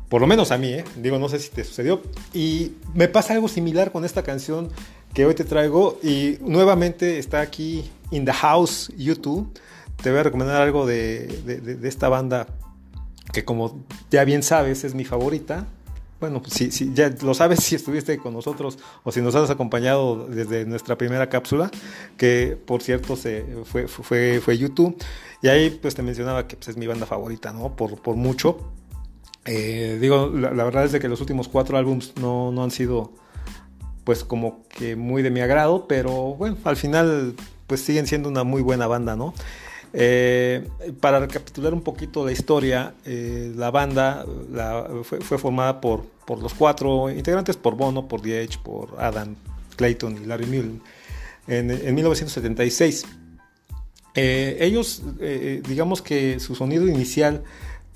Por lo menos a mí, ¿eh? digo, no sé si te sucedió. Y me pasa algo similar con esta canción que hoy te traigo. Y nuevamente está aquí In the House YouTube. Te voy a recomendar algo de, de- esta banda que como ya bien sabes es mi favorita. Bueno, pues si, si ya lo sabes (laughs) si estuviste con nosotros o si nos has acompañado desde nuestra primera cápsula, que por cierto se, fue, fue, fue YouTube. Y ahí pues te mencionaba que pues, es mi banda favorita, ¿no? Por, por mucho. Eh, digo, la, verdad es de que los últimos cuatro álbums no, no han sido pues como que muy de mi agrado, pero bueno, al final pues siguen siendo una muy buena banda, ¿no? Eh, para recapitular un poquito la historia, eh, la banda fue, formada por, por los cuatro integrantes, por Bono, por Edge, por Adam Clayton y Larry Mullen, en, en 1976. Eh, ellos, digamos que su sonido inicial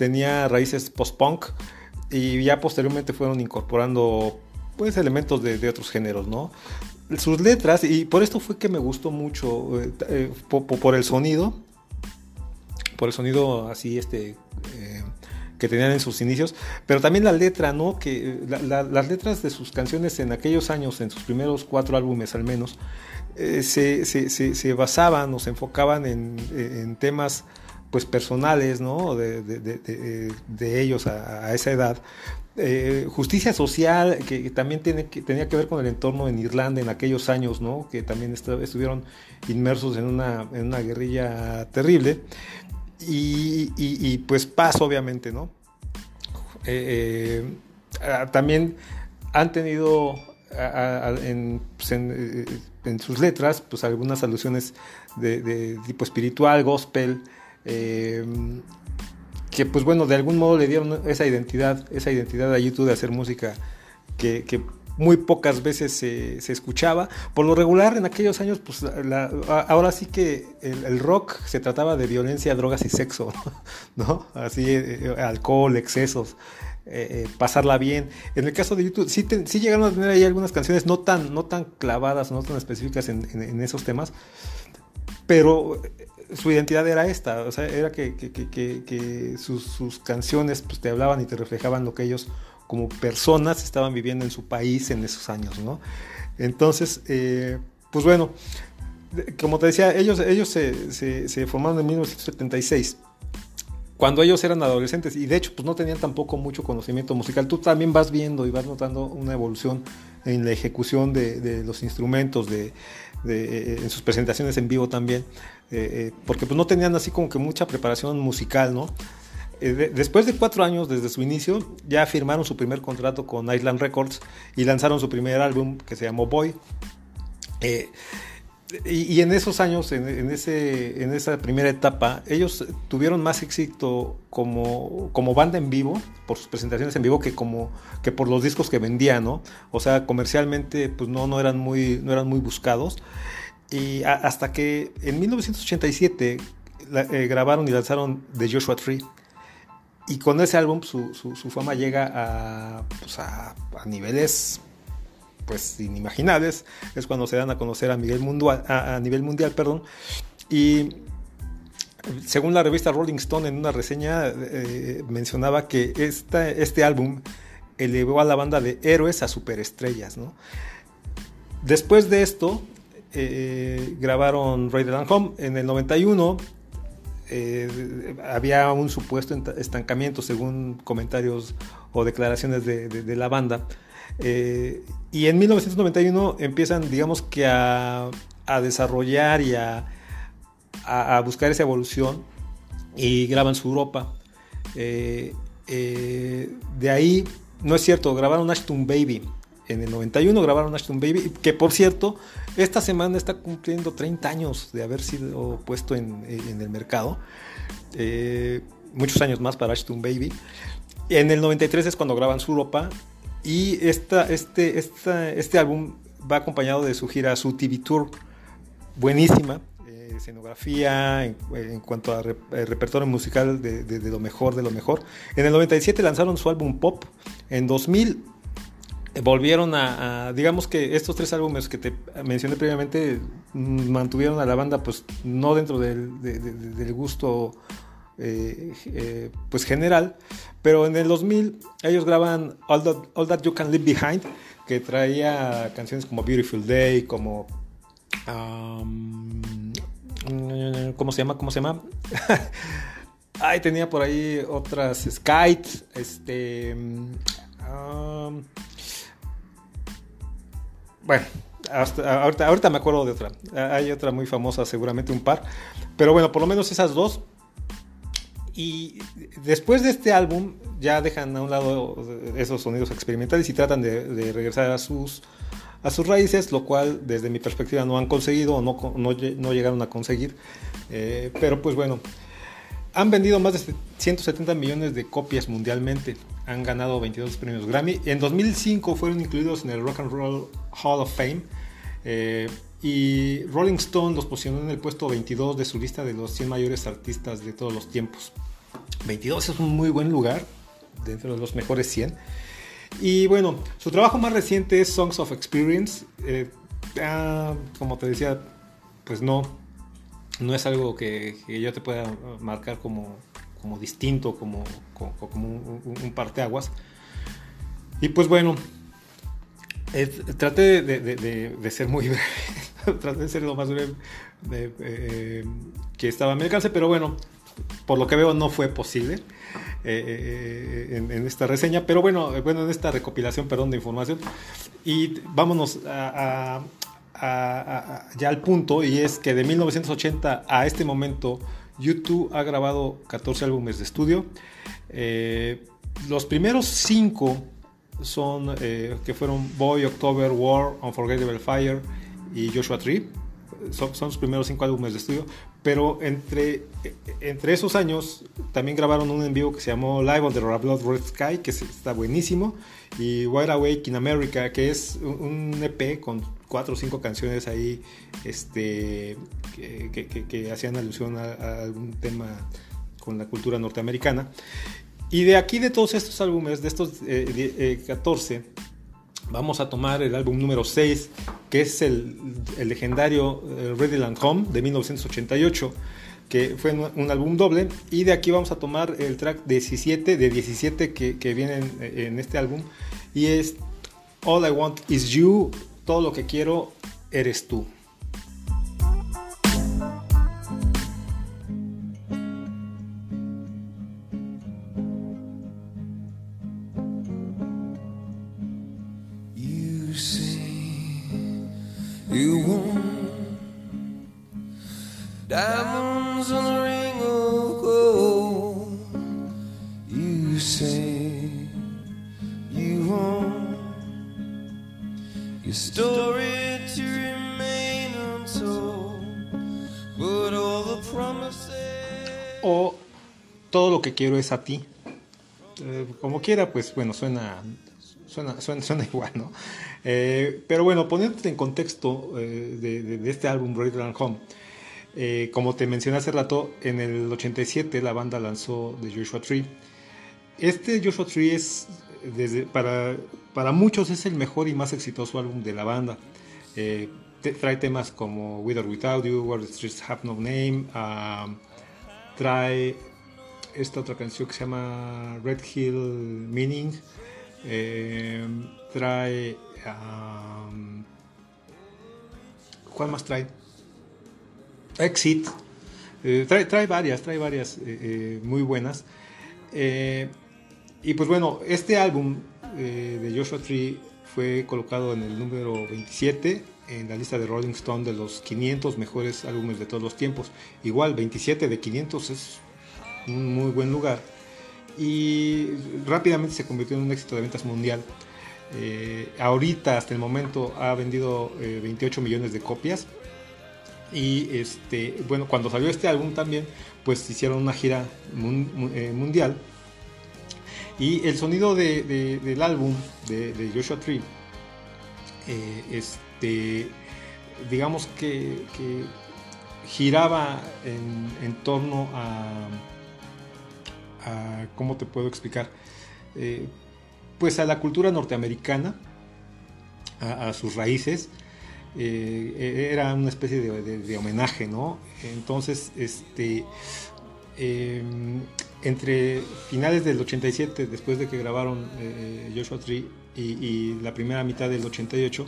tenía raíces post-punk y ya posteriormente fueron incorporando pues elementos de, de otros géneros, ¿no? Sus letras, y por esto fue que me gustó mucho, eh, eh, po- po- por, el sonido, por el sonido así, este, eh, que tenían en sus inicios, pero también la letra, ¿no? Que eh, la- la- las letras de sus canciones en aquellos años, en sus primeros cuatro álbumes al menos, eh, se, se- se- se basaban o se enfocaban en, en temas pues personales, ¿no? De, de- ellos a, esa edad. Eh, justicia social, que, también tiene que, tenía que ver con el entorno en Irlanda en aquellos años, ¿no? Que también estu- estuvieron inmersos en una, en una guerrilla terrible. Y, y- pues paz, obviamente, ¿no? Eh, eh, también han tenido en, pues, en, sus letras pues algunas alusiones de tipo espiritual, gospel, eh, que pues bueno, de algún modo le dieron esa identidad, esa identidad a YouTube de hacer música que, que muy pocas veces se, se escuchaba. Por lo regular, en aquellos años, pues la- ahora sí que el, el rock se trataba de violencia, drogas y sexo, (laughs) ¿no? Así, eh, alcohol, excesos. eh, eh, pasarla bien. En el caso de YouTube, sí, te- sí llegaron a tener ahí algunas canciones no tan, no tan clavadas, no tan específicas en, en- en esos temas, pero eh, su identidad era esta, o sea, era que, que- que- sus, canciones pues, te hablaban y te reflejaban lo que ellos como personas estaban viviendo en su país en esos años, ¿no? Entonces, eh, pues bueno, como te decía, ellos, ellos se formaron en 1976 cuando ellos eran adolescentes y de hecho pues no tenían tampoco mucho conocimiento musical, tú también vas viendo y vas notando una evolución en la ejecución de, de los instrumentos, de, de, eh, en sus presentaciones en vivo también, eh, eh, porque pues no tenían así como que mucha preparación musical, ¿no? Eh, de- después de cuatro años desde su inicio, ya firmaron su primer contrato con Island Records y lanzaron su primer álbum que se llamó Boy. Eh, y, y en esos años, en, ese, en esa primera etapa, ellos tuvieron más éxito como, como banda en vivo, por sus presentaciones en vivo, que, como, que por los discos que vendían, ¿no? O sea, comercialmente, pues no, no, eran, muy, no eran muy buscados. Y hasta que en 1987 la- eh, grabaron y lanzaron The Joshua Tree. Y con ese álbum su, fama llega a, pues, a niveles pues inimaginables. Es cuando se dan a conocer a, a, nivel mundial. Perdón. Y según la revista Rolling Stone en una reseña eh, mencionaba que esta, este álbum elevó a la banda de héroes a superestrellas. ¿no? Después de esto, eh, grabaron Raider and Home. En el 91 eh, había un supuesto estancamiento según comentarios o declaraciones de, de- de la banda. Eh, y en 1991 empiezan, digamos que a, desarrollar y a, buscar esa evolución y graban su Europa. Eh, eh, de ahí, no es cierto, grabaron Ashton Baby. En el 91 grabaron Ashton Baby, que por cierto, esta semana está cumpliendo 30 años de haber sido puesto en, el mercado. Muchos años más para Ashton Baby. En el 93 es cuando graban su Europa. Y esta, este, esta, este álbum va acompañado de su gira, su TV Tour. Buenísima. eh, escenografía, en, cuanto a eh, repertorio musical de, de- lo mejor, de lo mejor. En el 97 lanzaron su álbum Pop. En 2000 eh, volvieron a, digamos que estos tres álbumes que te mencioné previamente mm, mantuvieron a la banda pues no dentro del, de- de- de- del gusto eh, eh, pues general pero en el 2000 ellos graban All That, All That You Can Leave Behind que traía canciones como Beautiful Day como um, ¿cómo se llama? ¿cómo se llama? (laughs) Ay, tenía por ahí otras Skite este um, bueno, ahorita, ahorita me acuerdo de otra. Hay otra muy famosa, seguramente un par. Pero bueno, por lo menos esas dos. Y después de este álbum, ya dejan a un lado esos sonidos experimentales y tratan de, regresar a sus, a sus raíces, lo cual desde mi perspectiva no han conseguido o no, no llegaron a conseguir. Eh, pero pues bueno, han vendido más de 170 millones de copias mundialmente. Han ganado 22 premios Grammy. En 2005 fueron incluidos en el Rock and Roll Hall of Fame. Eh, y Rolling Stone los posicionó en el puesto 22 de su lista de los 100 mayores artistas de todos los tiempos. 22 es un muy buen lugar, dentro de los mejores 100. Y bueno, su trabajo más reciente es Songs of Experience. Eh, ah, como te decía, pues no, no es algo que, yo te pueda marcar como, como distinto, como, como, un, un parteaguas. Y pues bueno, eh, traté de, de- de- de ser muy (laughs) breve, traté de ser lo más breve eh, que estaba a mi alcance, pero bueno, por lo que veo no fue posible eh, eh, en, en esta reseña, pero bueno, eh, bueno, en esta recopilación, perdón, de información. Y vámonos a- a- a- a- ya al punto, y es que de 1980 a este momento, YouTube ha grabado 14 álbumes de estudio. Eh, los primeros 5 son, eh, que fueron Boy, October, War, Unforgettable Fire y Joshua Tree. Son, son sus primeros cinco álbumes de estudio. Pero entre, entre esos años también grabaron un en vivo que se llamó Live on the Blood Red Sky, que es- está buenísimo. Y Wide Awake in America, que es un EP con cuatro o cinco canciones ahí este, que, que- que- que hacían alusión a, a algún tema con la cultura norteamericana. Y de aquí, de todos estos álbumes, de estos eh, die- eh, 14, vamos a tomar el álbum número 6, que es el, el legendario eh, Ready Land Home de 1988, que fue un, álbum doble. Y de aquí vamos a tomar el track 17, de 17 que, que vienen en este álbum, y es All I Want Is You, todo lo que quiero eres tú. You say you want to remain untold, but all the o todo lo que quiero es a ti. Eh, como quiera, pues bueno, suena, suena, suena, (laughs) igual, ¿no? Eh, pero bueno, poniéndote en contexto eh, de, este álbum, Home, eh, como te mencioné hace rato, en el 87 la banda lanzó The Joshua Tree. Este Joshua Tree es, para, para muchos, es el mejor y más exitoso álbum de la banda. Eh, trae temas como With or Without You, Where the Streets Have No Name, um, trae esta otra canción que se llama Red Hill Meaning, eh, trae... um, ¿Cuál más trae? Exit. Eh, trae, varias, trae varias eh, eh, muy buenas. Y pues bueno, este álbum de Joshua Tree fue colocado en el número 27 en la lista de Rolling Stone de los 500 mejores álbumes de todos los tiempos. Igual, 27 de 500 es un muy buen lugar. Y rápidamente se convirtió en un éxito de ventas mundial. Ahorita, hasta el momento, ha vendido eh, 28 millones de copias. Y este, bueno, cuando salió este álbum también, pues hicieron una gira eh, mundial. Y el sonido de- de- del álbum de, Joshua Tree, eh, este, digamos que, que giraba en, torno a, a- ¿cómo te puedo explicar? Eh, pues a la cultura norteamericana, a sus raíces. Eh, era una especie de, homenaje, ¿no? Entonces, este, eh, entre finales del 87, después de que grabaron eh, Joshua Tree, y, la primera mitad del 88,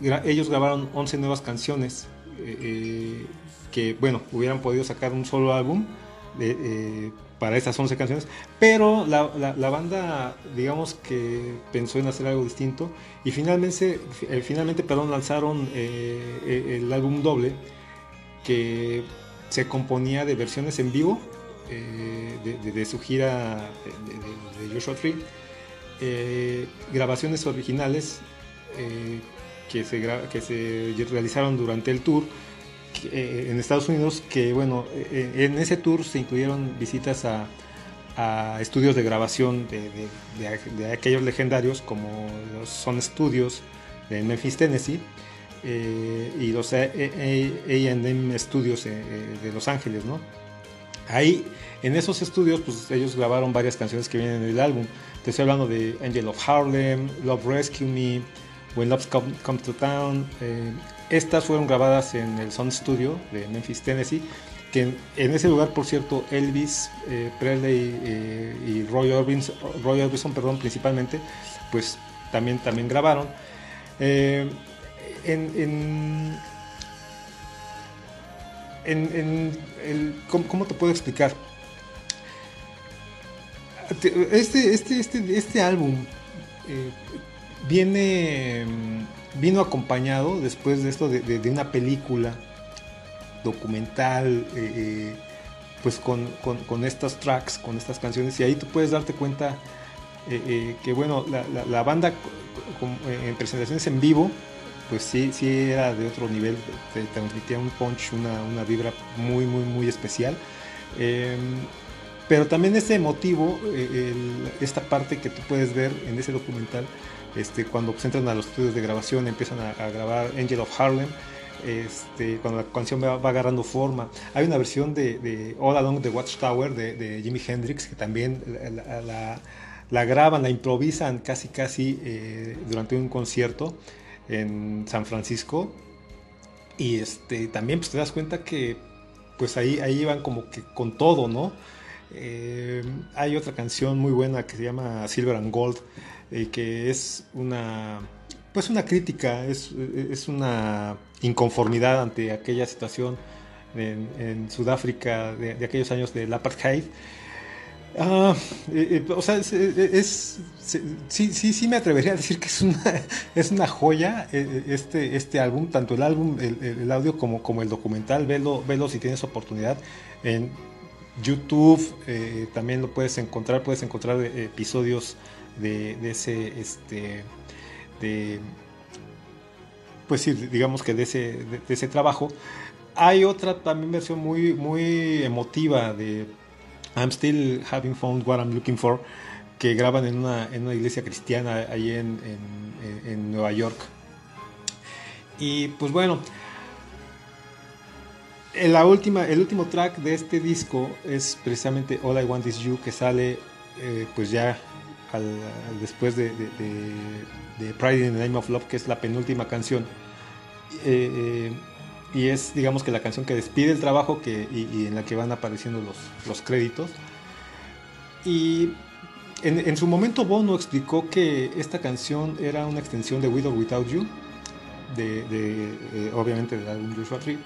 gra- ellos grabaron 11 nuevas canciones eh, que, bueno, hubieran podido sacar un solo álbum para esas 11 canciones, pero la, la- la banda, digamos que pensó en hacer algo distinto y finalmente, eh, finalmente perdón, lanzaron eh, eh, el álbum doble que se componía de versiones en vivo eh, de, de- de su gira de, de- de Joshua Tree, eh, grabaciones originales eh, que, se que se realizaron durante el tour eh, en Estados Unidos, que bueno, eh, en ese tour se incluyeron visitas a, estudios de grabación de, aquellos legendarios como los Son Studios de Memphis, Tennessee, eh, y los AM Studios de Los Ángeles, ¿no? Ahí, en esos estudios, pues ellos grabaron varias canciones que vienen en el álbum. Te estoy hablando de Angel of Harlem, Love Rescue Me, When Love Come, Come to Town. Estas fueron grabadas en el Sound Studio de Memphis, Tennessee. Que en, ese lugar, por cierto, Elvis eh, Presley eh, y Roy Orbison, perdón, principalmente, pues también, también grabaron. Eh, en, en, el, ¿cómo, te puedo explicar? Te- Este, este, este, este álbum eh, viene vino acompañado después de esto de, de- una película documental eh, eh, pues con, con, con estas tracks con estas canciones y ahí tú puedes darte cuenta eh, que bueno la, la- banda en presentaciones en vivo pues sí, sí era de otro nivel, te transmitía un punch, una, una vibra muy, muy, muy especial. Eh, pero también ese motivo, el- esta parte que tú puedes ver en ese documental, este, cuando pues, entran a los estudios de grabación, empiezan a, a grabar Angel of Harlem, este, cuando la canción va, va agarrando forma. Hay una versión de, de All Along the Watchtower de, de Jimi Hendrix que también la, la- la- graban, la improvisan casi casi eh, durante un concierto en San Francisco. Y este, también pues, te das cuenta que pues ahí, ahí iban como que con todo, ¿no? Eh, hay otra canción muy buena que se llama Silver and Gold, eh, que es una, pues una crítica, es, es una inconformidad ante aquella situación en, Sudáfrica de, aquellos años del apartheid. Eh, o sea, es, sí, sí, sí me atrevería a decir que es una, (laughs) es una joya este, este álbum, tanto el álbum, el, el- audio como, como el documental, velo, velo si tienes oportunidad. En YouTube también lo puedes encontrar, puedes encontrar episodios de, ese, este, de, pues sí, digamos que de ese, de, ese trabajo. Hay otra también versión muy, muy emotiva de I'm Still Having Found What I'm Looking For, que graban en una, en una iglesia cristiana ahí en, en- Nueva York. Y pues bueno, en la última, el último track de este disco es precisamente All I Want Is You, que sale eh, pues ya después de, de- de- de Pride in the Name of Love, que es la penúltima canción. Eh, eh, y es digamos que la canción que despide el trabajo y, en la que van apareciendo los, los créditos. Y en, su momento Bono explicó que esta canción era una extensión de With or Without You, de, de, eh, obviamente del álbum Joshua Tree,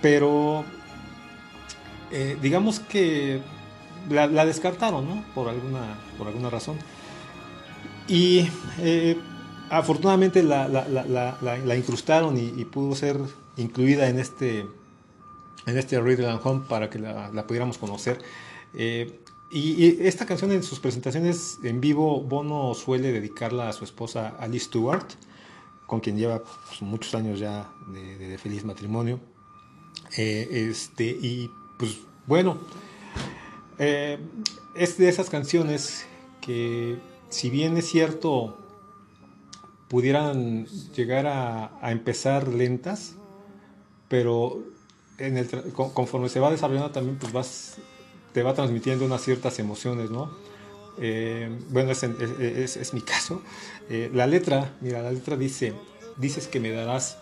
pero digamos que la, la descartaron, ¿no? Por alguna, por alguna razón. Y eh, afortunadamente la, incrustaron y, pudo ser incluida en este, en este Riddle and Home para que la, pudiéramos conocer. Eh, y, esta canción en sus presentaciones en vivo, Bono suele dedicarla a su esposa Alice Stewart, con quien lleva pues, muchos años ya de, feliz matrimonio. Eh, este, y pues bueno, es de esas canciones que si bien es cierto pudieran llegar a, empezar lentas, pero en el conforme se va desarrollando también pues vas te va transmitiendo unas ciertas emociones, ¿no? Eh, bueno, es, en- es- es- es mi (laughs) caso. Eh, la letra, mira, la letra dice, dices que me darás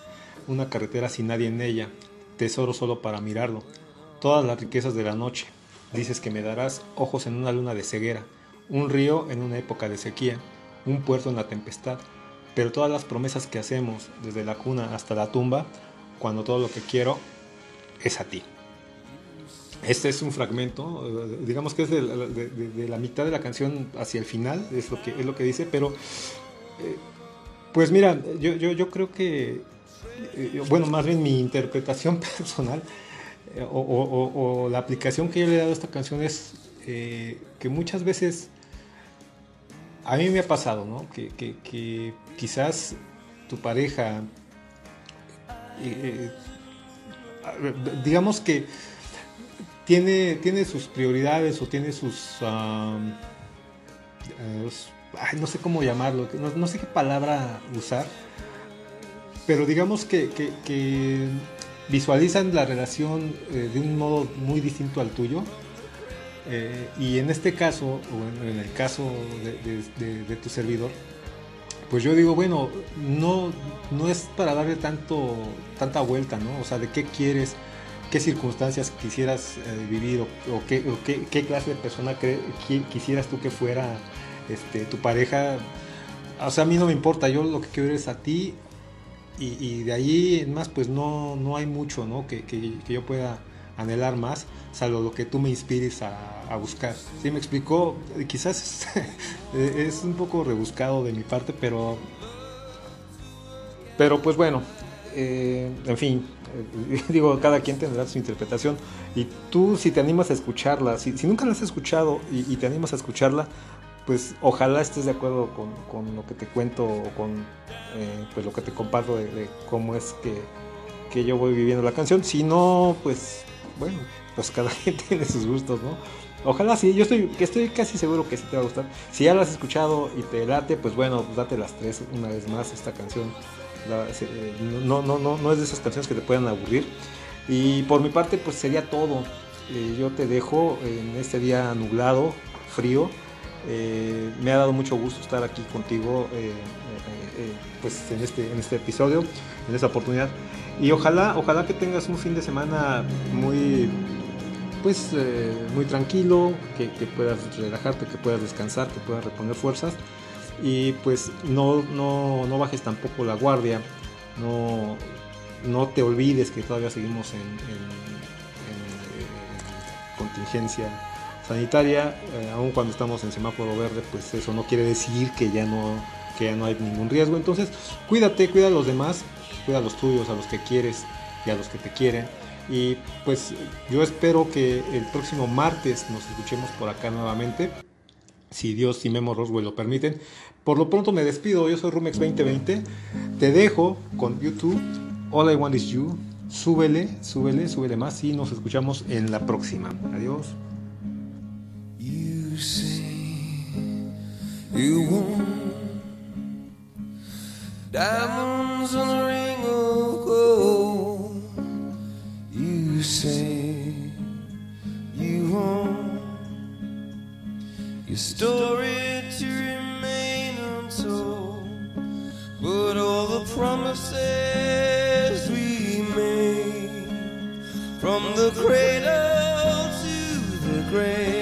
una carretera sin nadie en ella, tesoro solo para mirarlo, todas las riquezas de la noche. Dices que me darás ojos en una luna de ceguera, un río en una época de sequía, un puerto en la tempestad, pero todas las promesas que hacemos, desde la cuna hasta la tumba, cuando todo lo que quiero es a ti. Este es un fragmento, eh, digamos que es de, la- mitad de la canción hacia el final, es lo que, es lo que dice, pero eh, pues mira, yo, yo, yo creo que, eh, bueno, más bien mi interpretación (laughs) personal o, o- la aplicación que yo le he dado a esta canción es que muchas veces a mí me ha pasado, ¿no? Que, que- quizás tu pareja, eh, eh, digamos que tiene, tiene sus prioridades o tiene sus... ay, no sé cómo llamarlo, no, no sé qué palabra usar, pero digamos que, que- visualizan la relación de un modo muy distinto al tuyo. Eh, y en este caso, o en, el caso de, tu servidor, pues yo digo, bueno, no, no es para darle tanto, tanta vuelta, ¿no? O sea, de qué quieres, qué circunstancias quisieras eh, vivir o, qué, qué- clase de persona quisieras tú que fuera este, tu pareja. O sea, a mí no me importa, yo lo que quiero es a ti y, de ahí en más pues no, no hay mucho ¿no? que- que yo pueda anhelar más, salvo lo que tú me inspires a, buscar. ¿Sí me explicó? Eh, Quizás es, (laughs) es un poco rebuscado de mi parte, pero, pero pues bueno, eh, en fin, eh, (laughs) digo, cada quien tendrá su interpretación. Y tú si te animas a escucharla, si, si nunca la has escuchado y, te animas a escucharla, pues ojalá estés de acuerdo con, con lo que te cuento o con eh, pues lo que te comparto de, de cómo es que, que yo voy viviendo la canción. Si no, pues bueno, pues cada (laughs) quien tiene sus gustos, ¿no? Ojalá sí, yo estoy, estoy casi seguro que sí te va a gustar. Si ya la has escuchado y te late, pues bueno, pues date las tres una vez más esta canción eh, no, no, no, no es de esas canciones que te puedan aburrir. Y por mi parte, pues sería todo. Eh, yo te dejo en este día nublado, frío. Eh, me ha dado mucho gusto estar aquí contigo pues en este, en este episodio, en esta oportunidad. Y ojalá, ojalá que tengas un fin de semana muy, pues, eh, muy tranquilo, que, puedas relajarte, que puedas descansar, que puedas reponer fuerzas. Y pues no, no, no bajes tampoco la guardia, no, no te olvides que todavía seguimos en, eh, contingencia sanitaria, eh, aun cuando estamos en semáforo verde, pues eso no quiere decir que ya no, que ya no hay ningún riesgo. Entonces, cuídate, cuida a los demás, cuida a los tuyos, a los que quieres y a los que te quieren. Y pues yo espero que el próximo martes nos escuchemos por acá nuevamente si Dios y Memo Roswell lo permiten. Por lo pronto me despido, yo soy Rumex 2020. Te dejo con YouTube, All I Want Is You. Súbele, súbele, súbele más y nos escuchamos en la próxima. Adiós. Your story to remain untold, but all the promises we made from the cradle to the grave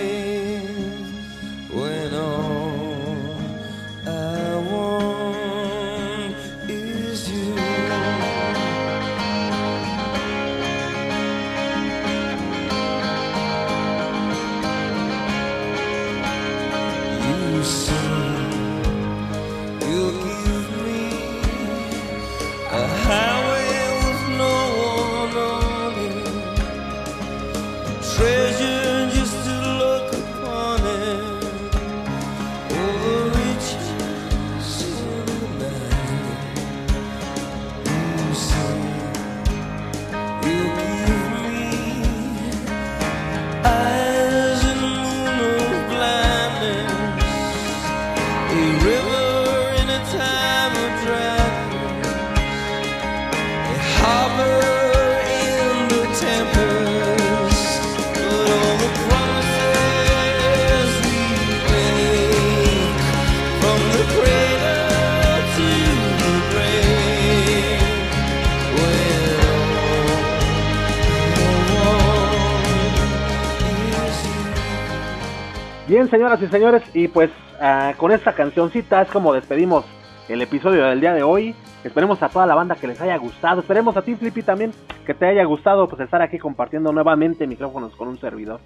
Bien, señoras y señores, y pues ah, con esta cancioncita es como despedimos el episodio del día de hoy. Esperemos a toda la banda que les haya gustado. Esperemos a ti, Flippy, también que te haya gustado pues estar aquí compartiendo nuevamente micrófonos con un servidor.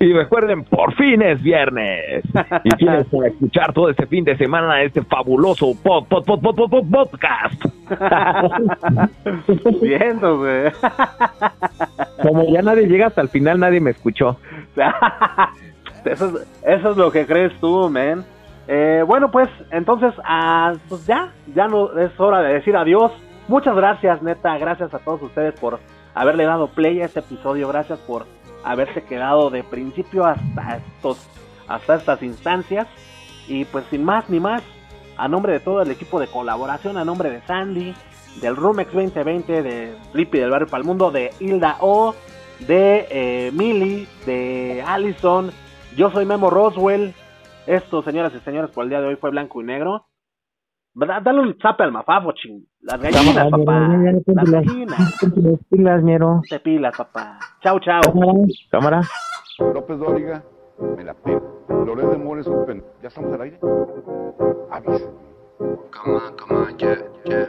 Y recuerden, por fin es viernes. Y (laughs) tienes para escuchar todo este fin de semana este fabuloso pod, pod, pod, pod, pod, pod- podcast. (laughs) Viendo. Como ya nadie llega hasta el final, nadie me escuchó. (laughs) eso, es, eso es lo que crees tú, man. Eh, bueno, pues entonces, ah, pues ya, ya no es hora de decir adiós. Muchas gracias, neta, gracias a todos ustedes por haberle dado play a este episodio, gracias por haberse quedado de principio hasta estos, hasta estas instancias. Y pues sin más ni más, a nombre de todo el equipo de colaboración, a nombre de Sandy, del Rumex 2020, de Flippy del Barrio Palmundo, de Hilda O, de eh, Millie, de Allison, yo soy Memo Roswell. Esto, señoras y señores, por el día de hoy fue blanco y negro. Da- Dale un zape al mafafo, ching. Las gallinas, papá. Las gallinas. Pilas, ñero. Te pilas, papá. Chao, chao. Cámara. López Dóriga, me la pego. Loret de Mola es un pen. ¿Ya estamos al aire? Avisa. Come on, come on, yeah, yeah,